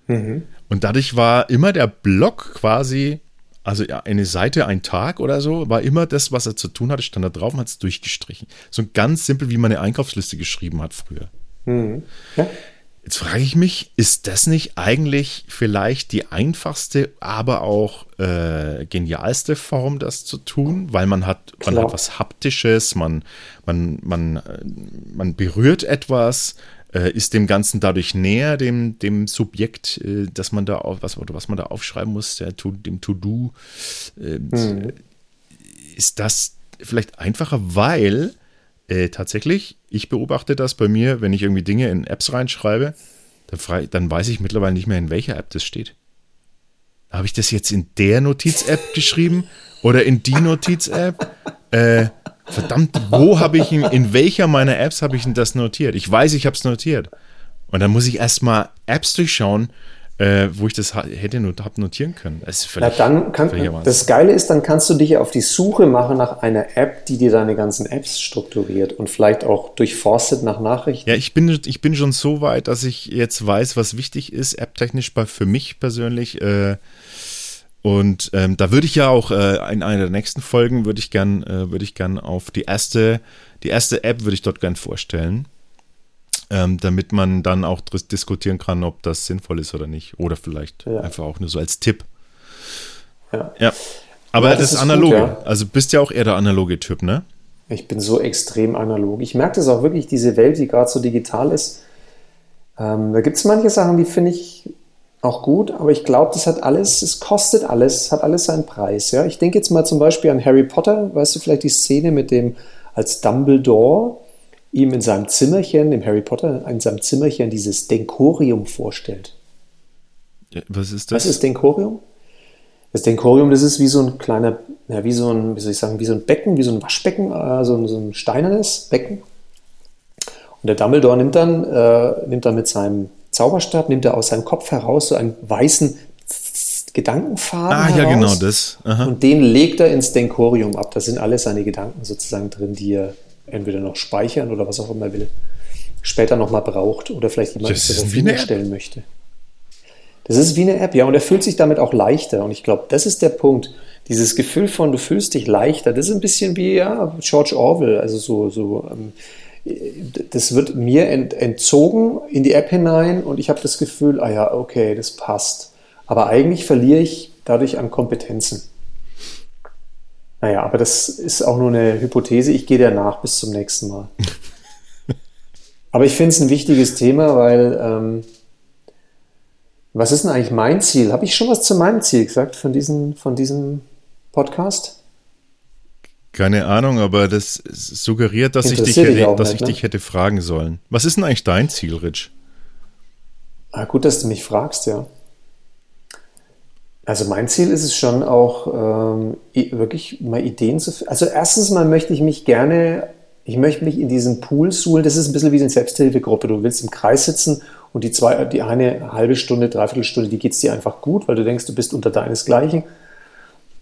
Mhm. Und dadurch war immer der Block quasi also eine Seite, ein Tag oder so, war immer das, was er zu tun hatte, stand da drauf und hat es durchgestrichen. So ganz simpel, wie man eine Einkaufsliste geschrieben hat früher. Mhm. Ja. Jetzt frage ich mich, ist das nicht eigentlich vielleicht die einfachste, aber auch äh, genialste Form, das zu tun? Weil man hat, man hat was Haptisches, man, man, man, äh, man berührt etwas, äh, ist dem Ganzen dadurch näher, dem, dem Subjekt, äh, dass man da auf, was, was man da aufschreiben muss, der, dem To-Do. Äh, hm. Ist das vielleicht einfacher, weil äh, tatsächlich, ich beobachte das bei mir, wenn ich irgendwie Dinge in Apps reinschreibe, dann, frei, dann weiß ich mittlerweile nicht mehr, in welcher App das steht. Habe ich das jetzt in der Notiz-App geschrieben oder in die Notiz-App? Äh, verdammt, wo habe ich ihn, in welcher meiner Apps habe ich denn das notiert? Ich weiß, ich habe es notiert. Und dann muss ich erstmal Apps durchschauen, äh, wo ich das hätte not, notieren können.
Das, ja, dann kann, das Geile ist, dann kannst du dich auf die Suche machen nach einer App, die dir deine ganzen Apps strukturiert und vielleicht auch durchforstet nach Nachrichten.
Ja, ich bin, ich bin schon so weit, dass ich jetzt weiß, was wichtig ist, apptechnisch für mich persönlich. Äh, und ähm, da würde ich ja auch äh, in einer der nächsten Folgen würde ich gern, äh, würde ich gern auf die erste, die erste App würde ich dort gern vorstellen, ähm, damit man dann auch diskutieren kann, ob das sinnvoll ist oder nicht. Oder vielleicht ja. einfach auch nur so als Tipp. Ja. ja. Aber ja, das, das ist analoge. Gut, ja. Also bist ja auch eher der analoge Typ, ne?
Ich bin so extrem analog. Ich merke das auch wirklich, diese Welt, die gerade so digital ist. Ähm, da gibt es manche Sachen, die finde ich auch gut, aber ich glaube, das hat alles, es kostet alles, hat alles seinen Preis. Ja? Ich denke jetzt mal zum Beispiel an Harry Potter, weißt du vielleicht die Szene mit dem, als Dumbledore ihm in seinem Zimmerchen, dem Harry Potter, in seinem Zimmerchen dieses Denkorium vorstellt.
Ja, was ist das?
Was ist Denkorium? Das Denkorium, das ist wie so ein kleiner, ja, wie so ein, wie soll ich sagen, wie so ein Becken, wie so ein Waschbecken, äh, so, ein, so ein steinernes Becken. Und der Dumbledore nimmt dann, äh, nimmt dann mit seinem Zauberstab, nimmt er aus seinem Kopf heraus so einen weißen Gedankenfaden.
Ah,
heraus,
ja, genau, das.
Aha. Und den legt er ins Denkorium ab. Da sind alle seine Gedanken sozusagen drin, die er entweder noch speichern oder was auch immer will. Später nochmal braucht oder vielleicht jemand zur Verfügung stellen möchte. Das ist wie eine App, ja, und er fühlt sich damit auch leichter. Und ich glaube, das ist der Punkt. Dieses Gefühl von, du fühlst dich leichter, das ist ein bisschen wie ja, George Orwell, also so, so ähm, das wird mir ent, entzogen in die App hinein und ich habe das Gefühl, ah ja, okay, das passt. Aber eigentlich verliere ich dadurch an Kompetenzen. Naja, aber das ist auch nur eine Hypothese. Ich gehe danach bis zum nächsten Mal. aber ich finde es ein wichtiges Thema, weil ähm, was ist denn eigentlich mein Ziel? Habe ich schon was zu meinem Ziel gesagt von, diesen, von diesem Podcast?
Keine Ahnung, aber das suggeriert, dass, ich dich, hätte, dass nicht, ich ne? dich hätte fragen sollen. Was ist denn eigentlich dein Ziel, Rich?
Ah, gut, dass du mich fragst, ja. Also mein Ziel ist es schon auch, ähm, wirklich mal Ideen zu Also erstens mal möchte ich mich gerne, ich möchte mich in diesen Pool suhlen. Das ist ein bisschen wie eine Selbsthilfegruppe. Du willst im Kreis sitzen und die, zwei, die eine halbe Stunde, dreiviertel Stunde, die geht es dir einfach gut, weil du denkst, du bist unter deinesgleichen.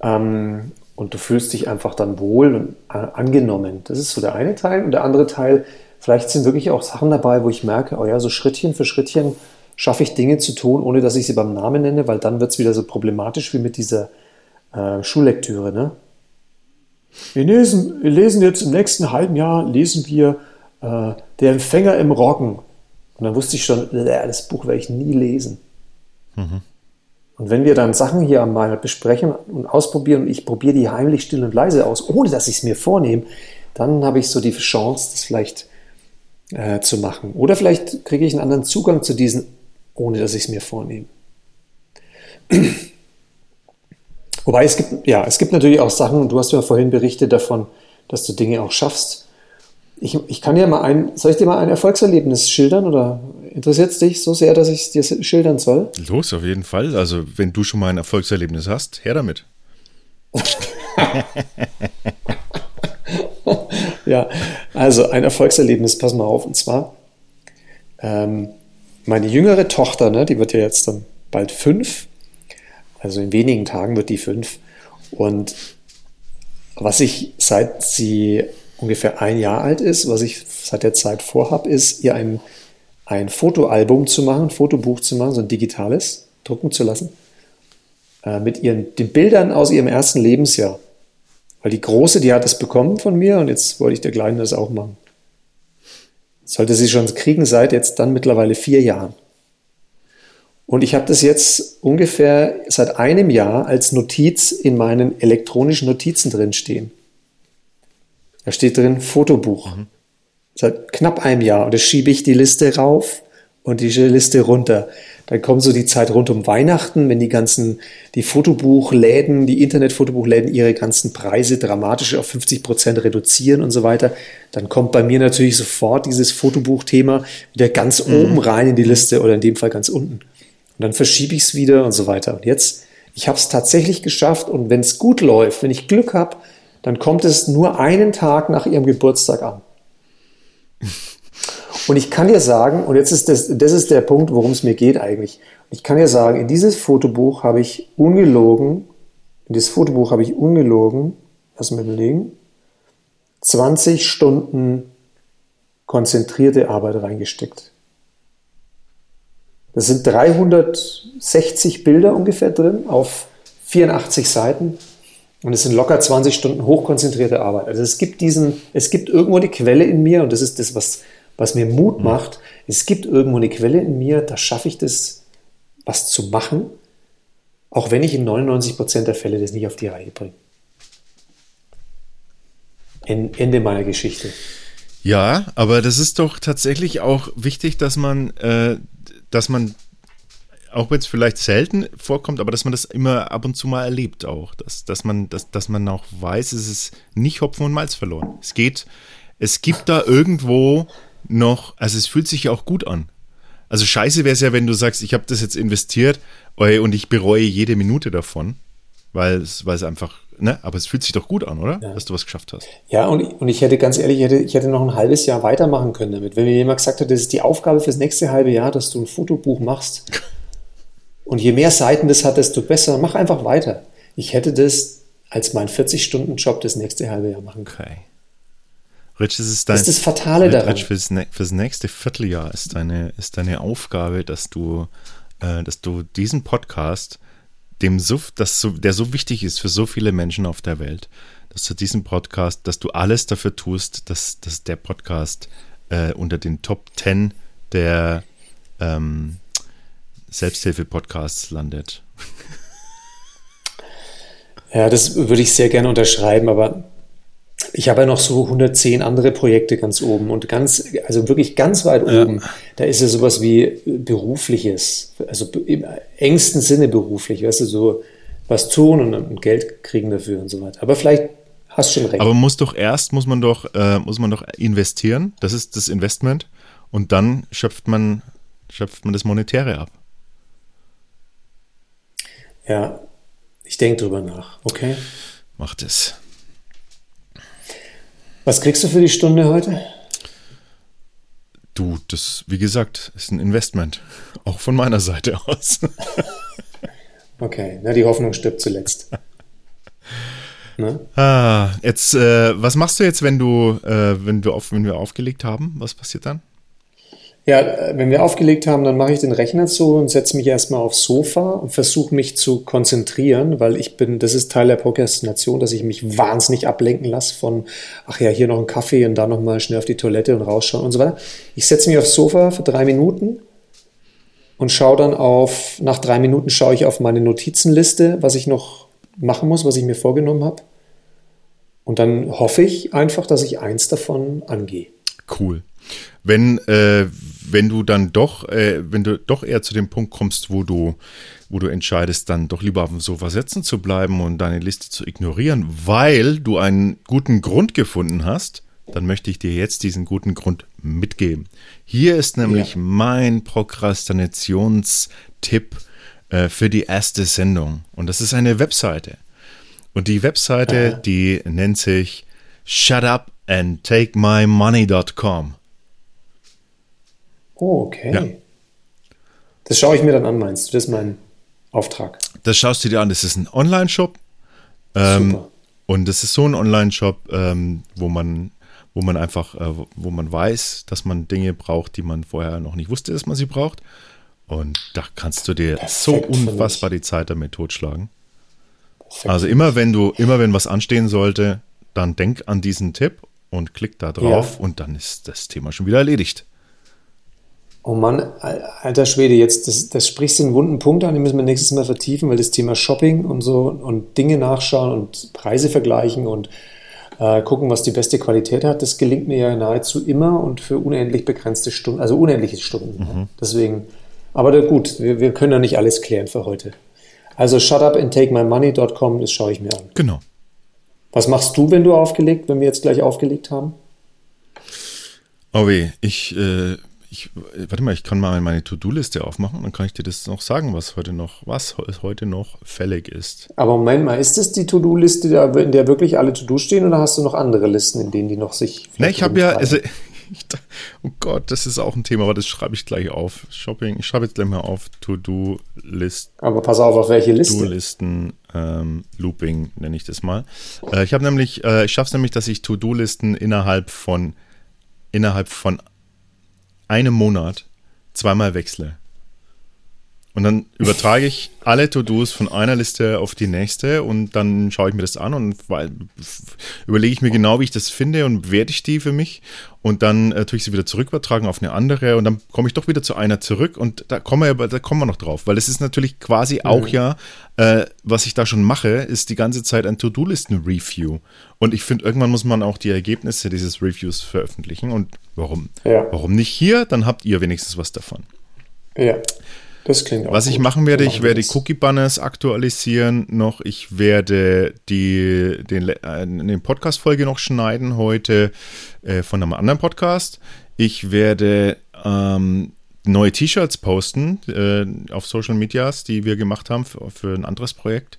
Ähm, und du fühlst dich einfach dann wohl und äh, angenommen. Das ist so der eine Teil. Und der andere Teil, vielleicht sind wirklich auch Sachen dabei, wo ich merke, oh ja, so Schrittchen für Schrittchen schaffe ich Dinge zu tun, ohne dass ich sie beim Namen nenne, weil dann wird es wieder so problematisch wie mit dieser äh, Schullektüre. Ne? Wir, lesen, wir lesen jetzt im nächsten halben Jahr, lesen wir äh, Der Empfänger im Roggen. Und dann wusste ich schon, das Buch werde ich nie lesen. Mhm. Und wenn wir dann Sachen hier mal besprechen und ausprobieren und ich probiere die heimlich still und leise aus, ohne dass ich es mir vornehme, dann habe ich so die Chance, das vielleicht äh, zu machen. Oder vielleicht kriege ich einen anderen Zugang zu diesen, ohne dass ich es mir vornehme. Wobei es gibt, ja, es gibt natürlich auch Sachen, du hast ja vorhin berichtet davon, dass du Dinge auch schaffst. Ich, ich kann ja mal ein, soll ich dir mal ein Erfolgserlebnis schildern oder Interessiert es dich so sehr, dass ich es dir schildern soll?
Los, auf jeden Fall. Also, wenn du schon mal ein Erfolgserlebnis hast, her damit.
ja, also ein Erfolgserlebnis, pass mal auf. Und zwar, ähm, meine jüngere Tochter, ne, die wird ja jetzt dann bald fünf. Also in wenigen Tagen wird die fünf. Und was ich, seit sie ungefähr ein Jahr alt ist, was ich seit der Zeit vorhabe, ist, ihr ein ein Fotoalbum zu machen, ein Fotobuch zu machen, so ein digitales, drucken zu lassen, äh, mit ihren, den Bildern aus ihrem ersten Lebensjahr. Weil die Große, die hat es bekommen von mir und jetzt wollte ich der Kleinen das auch machen. Sollte sie schon kriegen seit jetzt dann mittlerweile vier Jahren. Und ich habe das jetzt ungefähr seit einem Jahr als Notiz in meinen elektronischen Notizen drin stehen. Da steht drin Fotobuch. Mhm. Seit knapp einem Jahr. Und da schiebe ich die Liste rauf und die Liste runter. Dann kommt so die Zeit rund um Weihnachten, wenn die ganzen, die Fotobuchläden, die Internetfotobuchläden ihre ganzen Preise dramatisch auf 50 Prozent reduzieren und so weiter. Dann kommt bei mir natürlich sofort dieses Fotobuchthema wieder ganz mhm. oben rein in die Liste oder in dem Fall ganz unten. Und dann verschiebe ich es wieder und so weiter. Und jetzt, ich habe es tatsächlich geschafft und wenn es gut läuft, wenn ich Glück habe, dann kommt es nur einen Tag nach ihrem Geburtstag an. Und ich kann dir sagen, und jetzt ist das, das ist der Punkt, worum es mir geht eigentlich. Ich kann dir sagen, in dieses Fotobuch habe ich ungelogen, in dieses Fotobuch habe ich ungelogen, lass mal überlegen, 20 Stunden konzentrierte Arbeit reingesteckt. Das sind 360 Bilder ungefähr drin auf 84 Seiten. Und es sind locker 20 Stunden hochkonzentrierte Arbeit. Also es gibt diesen, es gibt irgendwo eine Quelle in mir und das ist das, was, was mir Mut mhm. macht. Es gibt irgendwo eine Quelle in mir, da schaffe ich das, was zu machen, auch wenn ich in 99 Prozent der Fälle das nicht auf die Reihe bringe. Ende meiner Geschichte.
Ja, aber das ist doch tatsächlich auch wichtig, dass man, äh, dass man auch wenn es vielleicht selten vorkommt, aber dass man das immer ab und zu mal erlebt auch. Dass, dass, man, dass, dass man auch weiß, es ist nicht Hopfen und Malz verloren. Es geht, es gibt da irgendwo noch, also es fühlt sich ja auch gut an. Also scheiße wäre es ja, wenn du sagst, ich habe das jetzt investiert und ich bereue jede Minute davon, weil es, weil es einfach, ne, aber es fühlt sich doch gut an, oder? Ja. Dass du was geschafft hast.
Ja, und, und ich hätte ganz ehrlich, ich hätte, ich hätte noch ein halbes Jahr weitermachen können damit. Wenn mir jemand gesagt hätte, das ist die Aufgabe fürs nächste halbe Jahr, dass du ein Fotobuch machst und je mehr Seiten das hat, desto besser, mach einfach weiter. Ich hätte das als mein 40-Stunden-Job das nächste halbe Jahr machen können. Okay.
Rich, das ist dein,
das ist das Fatale daran.
Rich, fürs, fürs, nächste Vierteljahr ist deine, ist deine Aufgabe, dass du, äh, dass du diesen Podcast, dem so, das so, der so wichtig ist für so viele Menschen auf der Welt, dass du diesen Podcast, dass du alles dafür tust, dass, dass der Podcast äh, unter den Top 10 der ähm, Selbsthilfe-Podcasts landet.
Ja, das würde ich sehr gerne unterschreiben, aber ich habe ja noch so 110 andere Projekte ganz oben und ganz, also wirklich ganz weit oben. Ja. Da ist ja sowas wie berufliches, also im engsten Sinne beruflich, weißt du, so was tun und, Geld kriegen dafür und so weiter. Aber vielleicht hast du schon recht.
Aber muss doch erst, muss man doch, äh, muss man doch investieren. Das ist das Investment. Und dann schöpft man, schöpft man das Monetäre ab.
Ja, ich denke drüber nach, okay?
Macht es.
Was kriegst du für die Stunde heute?
Du, das, wie gesagt, ist ein Investment. Auch von meiner Seite aus.
okay, na, die Hoffnung stirbt zuletzt.
Ne? Ah, jetzt, äh, was machst du jetzt, wenn du, äh, wenn du auf, wenn wir aufgelegt haben? Was passiert dann?
Ja, wenn wir aufgelegt haben, dann mache ich den Rechner zu und setze mich erstmal aufs Sofa und versuche mich zu konzentrieren, weil ich bin, das ist Teil der Prokrastination, dass ich mich wahnsinnig ablenken lasse von, ach ja, hier noch ein Kaffee und dann nochmal schnell auf die Toilette und rausschauen und so weiter. Ich setze mich aufs Sofa für drei Minuten und schaue dann auf, nach drei Minuten schaue ich auf meine Notizenliste, was ich noch machen muss, was ich mir vorgenommen habe. Und dann hoffe ich einfach, dass ich eins davon angehe.
Cool. Wenn, äh, wenn du dann doch, äh, wenn du doch eher zu dem Punkt kommst, wo du, wo du entscheidest, dann doch lieber auf dem Sofa sitzen zu bleiben und deine Liste zu ignorieren, weil du einen guten Grund gefunden hast, dann möchte ich dir jetzt diesen guten Grund mitgeben. Hier ist nämlich ja. mein Prokrastinationstipp äh, für die erste Sendung. Und das ist eine Webseite. Und die Webseite, die nennt sich shutupandtakemymoney.com.
Oh, okay. Ja. Das schaue ich mir dann an, meinst du? Das ist mein Auftrag.
Das schaust du dir an. Das ist ein Online-Shop. Ähm, und das ist so ein Online-Shop, ähm, wo man, wo man einfach, äh, wo man weiß, dass man Dinge braucht, die man vorher noch nicht wusste, dass man sie braucht. Und da kannst du dir Perfekt so unfassbar die Zeit damit totschlagen. Perfekt. Also immer wenn du, immer wenn was anstehen sollte, dann denk an diesen Tipp und klick da drauf ja. und dann ist das Thema schon wieder erledigt.
Oh Mann, alter Schwede, jetzt, das, das sprichst du einen wunden Punkt an, den müssen wir nächstes Mal vertiefen, weil das Thema Shopping und so und Dinge nachschauen und Preise vergleichen und äh, gucken, was die beste Qualität hat, das gelingt mir ja nahezu immer und für unendlich begrenzte Stunden, also unendliche Stunden. Mhm. Deswegen, aber gut, wir, wir können ja nicht alles klären für heute. Also shutupandtakemymoney.com, das schaue ich mir an.
Genau.
Was machst du, wenn du aufgelegt, wenn wir jetzt gleich aufgelegt haben?
Oh weh, ich äh, ich, warte mal, ich kann mal meine To-Do-Liste aufmachen, dann kann ich dir das noch sagen, was heute noch, was heute noch fällig ist.
Aber Moment mal, ist das die To-Do-Liste, in der wirklich alle To-Do stehen, oder hast du noch andere Listen, in denen die noch sich.
Ne, ich habe ja, also, ich, oh Gott, das ist auch ein Thema, aber das schreibe ich gleich auf. Shopping, ich schreibe jetzt gleich mal auf To-Do-List.
Aber pass auf, auf welche Liste?
To-Do-Listen, ähm, Looping nenne ich das mal. Äh, ich habe nämlich, äh, ich schaffe es nämlich, dass ich To-Do-Listen innerhalb von innerhalb von einem Monat zweimal wechsle. Und dann übertrage ich alle To-Dos von einer Liste auf die nächste und dann schaue ich mir das an und überlege ich mir genau, wie ich das finde und bewerte ich die für mich. Und dann äh, tue ich sie wieder zurück übertragen auf eine andere und dann komme ich doch wieder zu einer zurück und da kommen wir, da kommen wir noch drauf, weil es ist natürlich quasi mhm. auch ja, äh, was ich da schon mache, ist die ganze Zeit ein To-Do-Listen-Review. Und ich finde, irgendwann muss man auch die Ergebnisse dieses Reviews veröffentlichen. Und warum? Ja. Warum nicht hier? Dann habt ihr wenigstens was davon.
Ja. Das klingt auch
Was ich
gut.
machen werde, ich werde. Cookie Banners aktualisieren noch. Ich werde die, den, äh, Podcast-Folge noch schneiden heute äh, von einem anderen Podcast. Ich werde ähm, neue T-Shirts posten äh, auf Social Medias, die wir gemacht haben für, für ein anderes Projekt,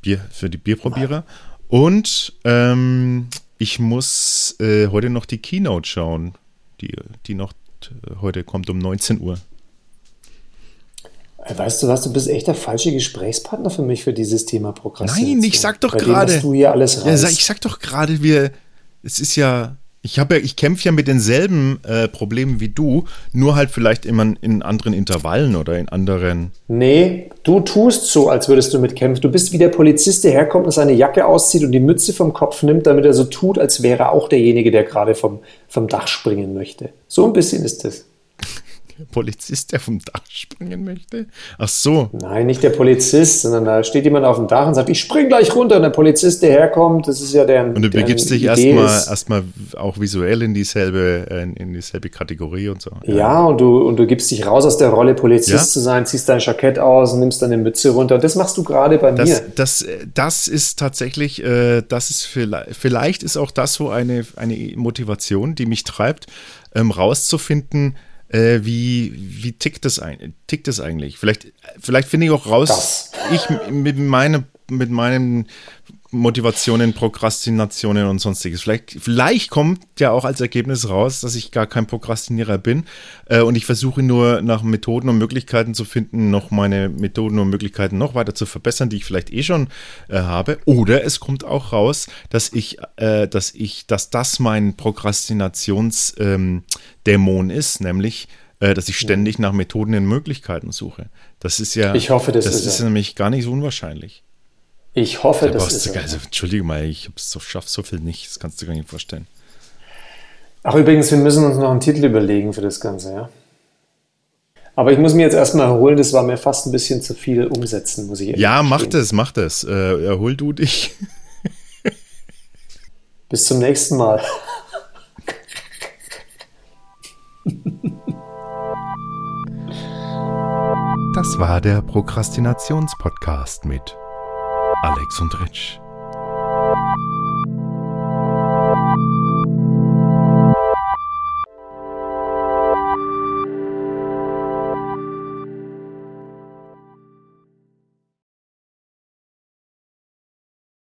Bier, für die Bierprobierer. Und ähm, ich muss äh, heute noch die Keynote schauen, die, die noch heute kommt um 19 Uhr.
Äh, Weißt du was, du bist echt der falsche Gesprächspartner für mich für dieses Thema Prokrastination.
Nein, ich sag doch gerade.
du hier alles
Ja,
reißt.
sag, ich sag doch gerade, wir, es ist ja, ich habe ja, ich kämpfe ja mit denselben äh, Problemen wie du, nur halt vielleicht immer in anderen Intervallen oder in anderen.
Nee, du tust so, als würdest du mitkämpfen. Du bist wie der Polizist, der herkommt und seine Jacke auszieht und die Mütze vom Kopf nimmt, damit er so tut, als wäre er auch derjenige, der gerade vom, vom Dach springen möchte. So ein bisschen ist es.
Polizist, der vom Dach springen möchte. Ach so.
Nein, nicht der Polizist, sondern da steht jemand auf dem Dach und sagt, ich spring gleich runter. Und der Polizist, der herkommt, das ist ja der.
Und du begibst dich erstmal erstmal auch visuell in dieselbe, äh, in dieselbe Kategorie und so.
Ja, und du, und du gibst dich raus aus der Rolle, Polizist
Ja.
zu sein, ziehst dein Jackett aus und nimmst deine Mütze runter. Und das machst du gerade bei
Das,
mir.
das, äh, das ist tatsächlich, äh, das ist vielleicht, vielleicht ist auch das so eine, eine Motivation, die mich treibt, ähm, rauszufinden, äh, wie, wie tickt das, ein, tickt das eigentlich? Vielleicht, vielleicht finde ich auch raus,
Das.
ich mit, meine, mit meinen Motivationen, Prokrastinationen und sonstiges. Vielleicht, vielleicht kommt ja auch als Ergebnis raus, dass ich gar kein Prokrastinierer bin äh, und ich versuche nur nach Methoden und Möglichkeiten zu finden, noch meine Methoden und Möglichkeiten noch weiter zu verbessern, die ich vielleicht eh schon äh, habe. Oder es kommt auch raus, dass ich, äh, dass ich, dass das mein Prokrastinationsdämon ähm, ist, nämlich äh, dass ich ständig nach Methoden und Möglichkeiten suche. Das ist ja,
Ich hoffe, das
das
ist
ist
er.
nämlich gar nicht so unwahrscheinlich.
Ich hoffe,
Aber
das
es-
ist. er.
also, Entschuldige mal, ich so, schaff so viel nicht. Das kannst du gar nicht vorstellen.
Ach, übrigens, wir müssen uns noch einen Titel überlegen für das Ganze, ja. Aber ich muss mir jetzt erstmal erholen, das war mir fast ein bisschen zu viel umsetzen, muss ich ehrlich
Ja, mach das, mach das. Äh, erhol du dich.
Bis zum nächsten Mal.
Das war der Prokrastinationspodcast mit Alex und Rich.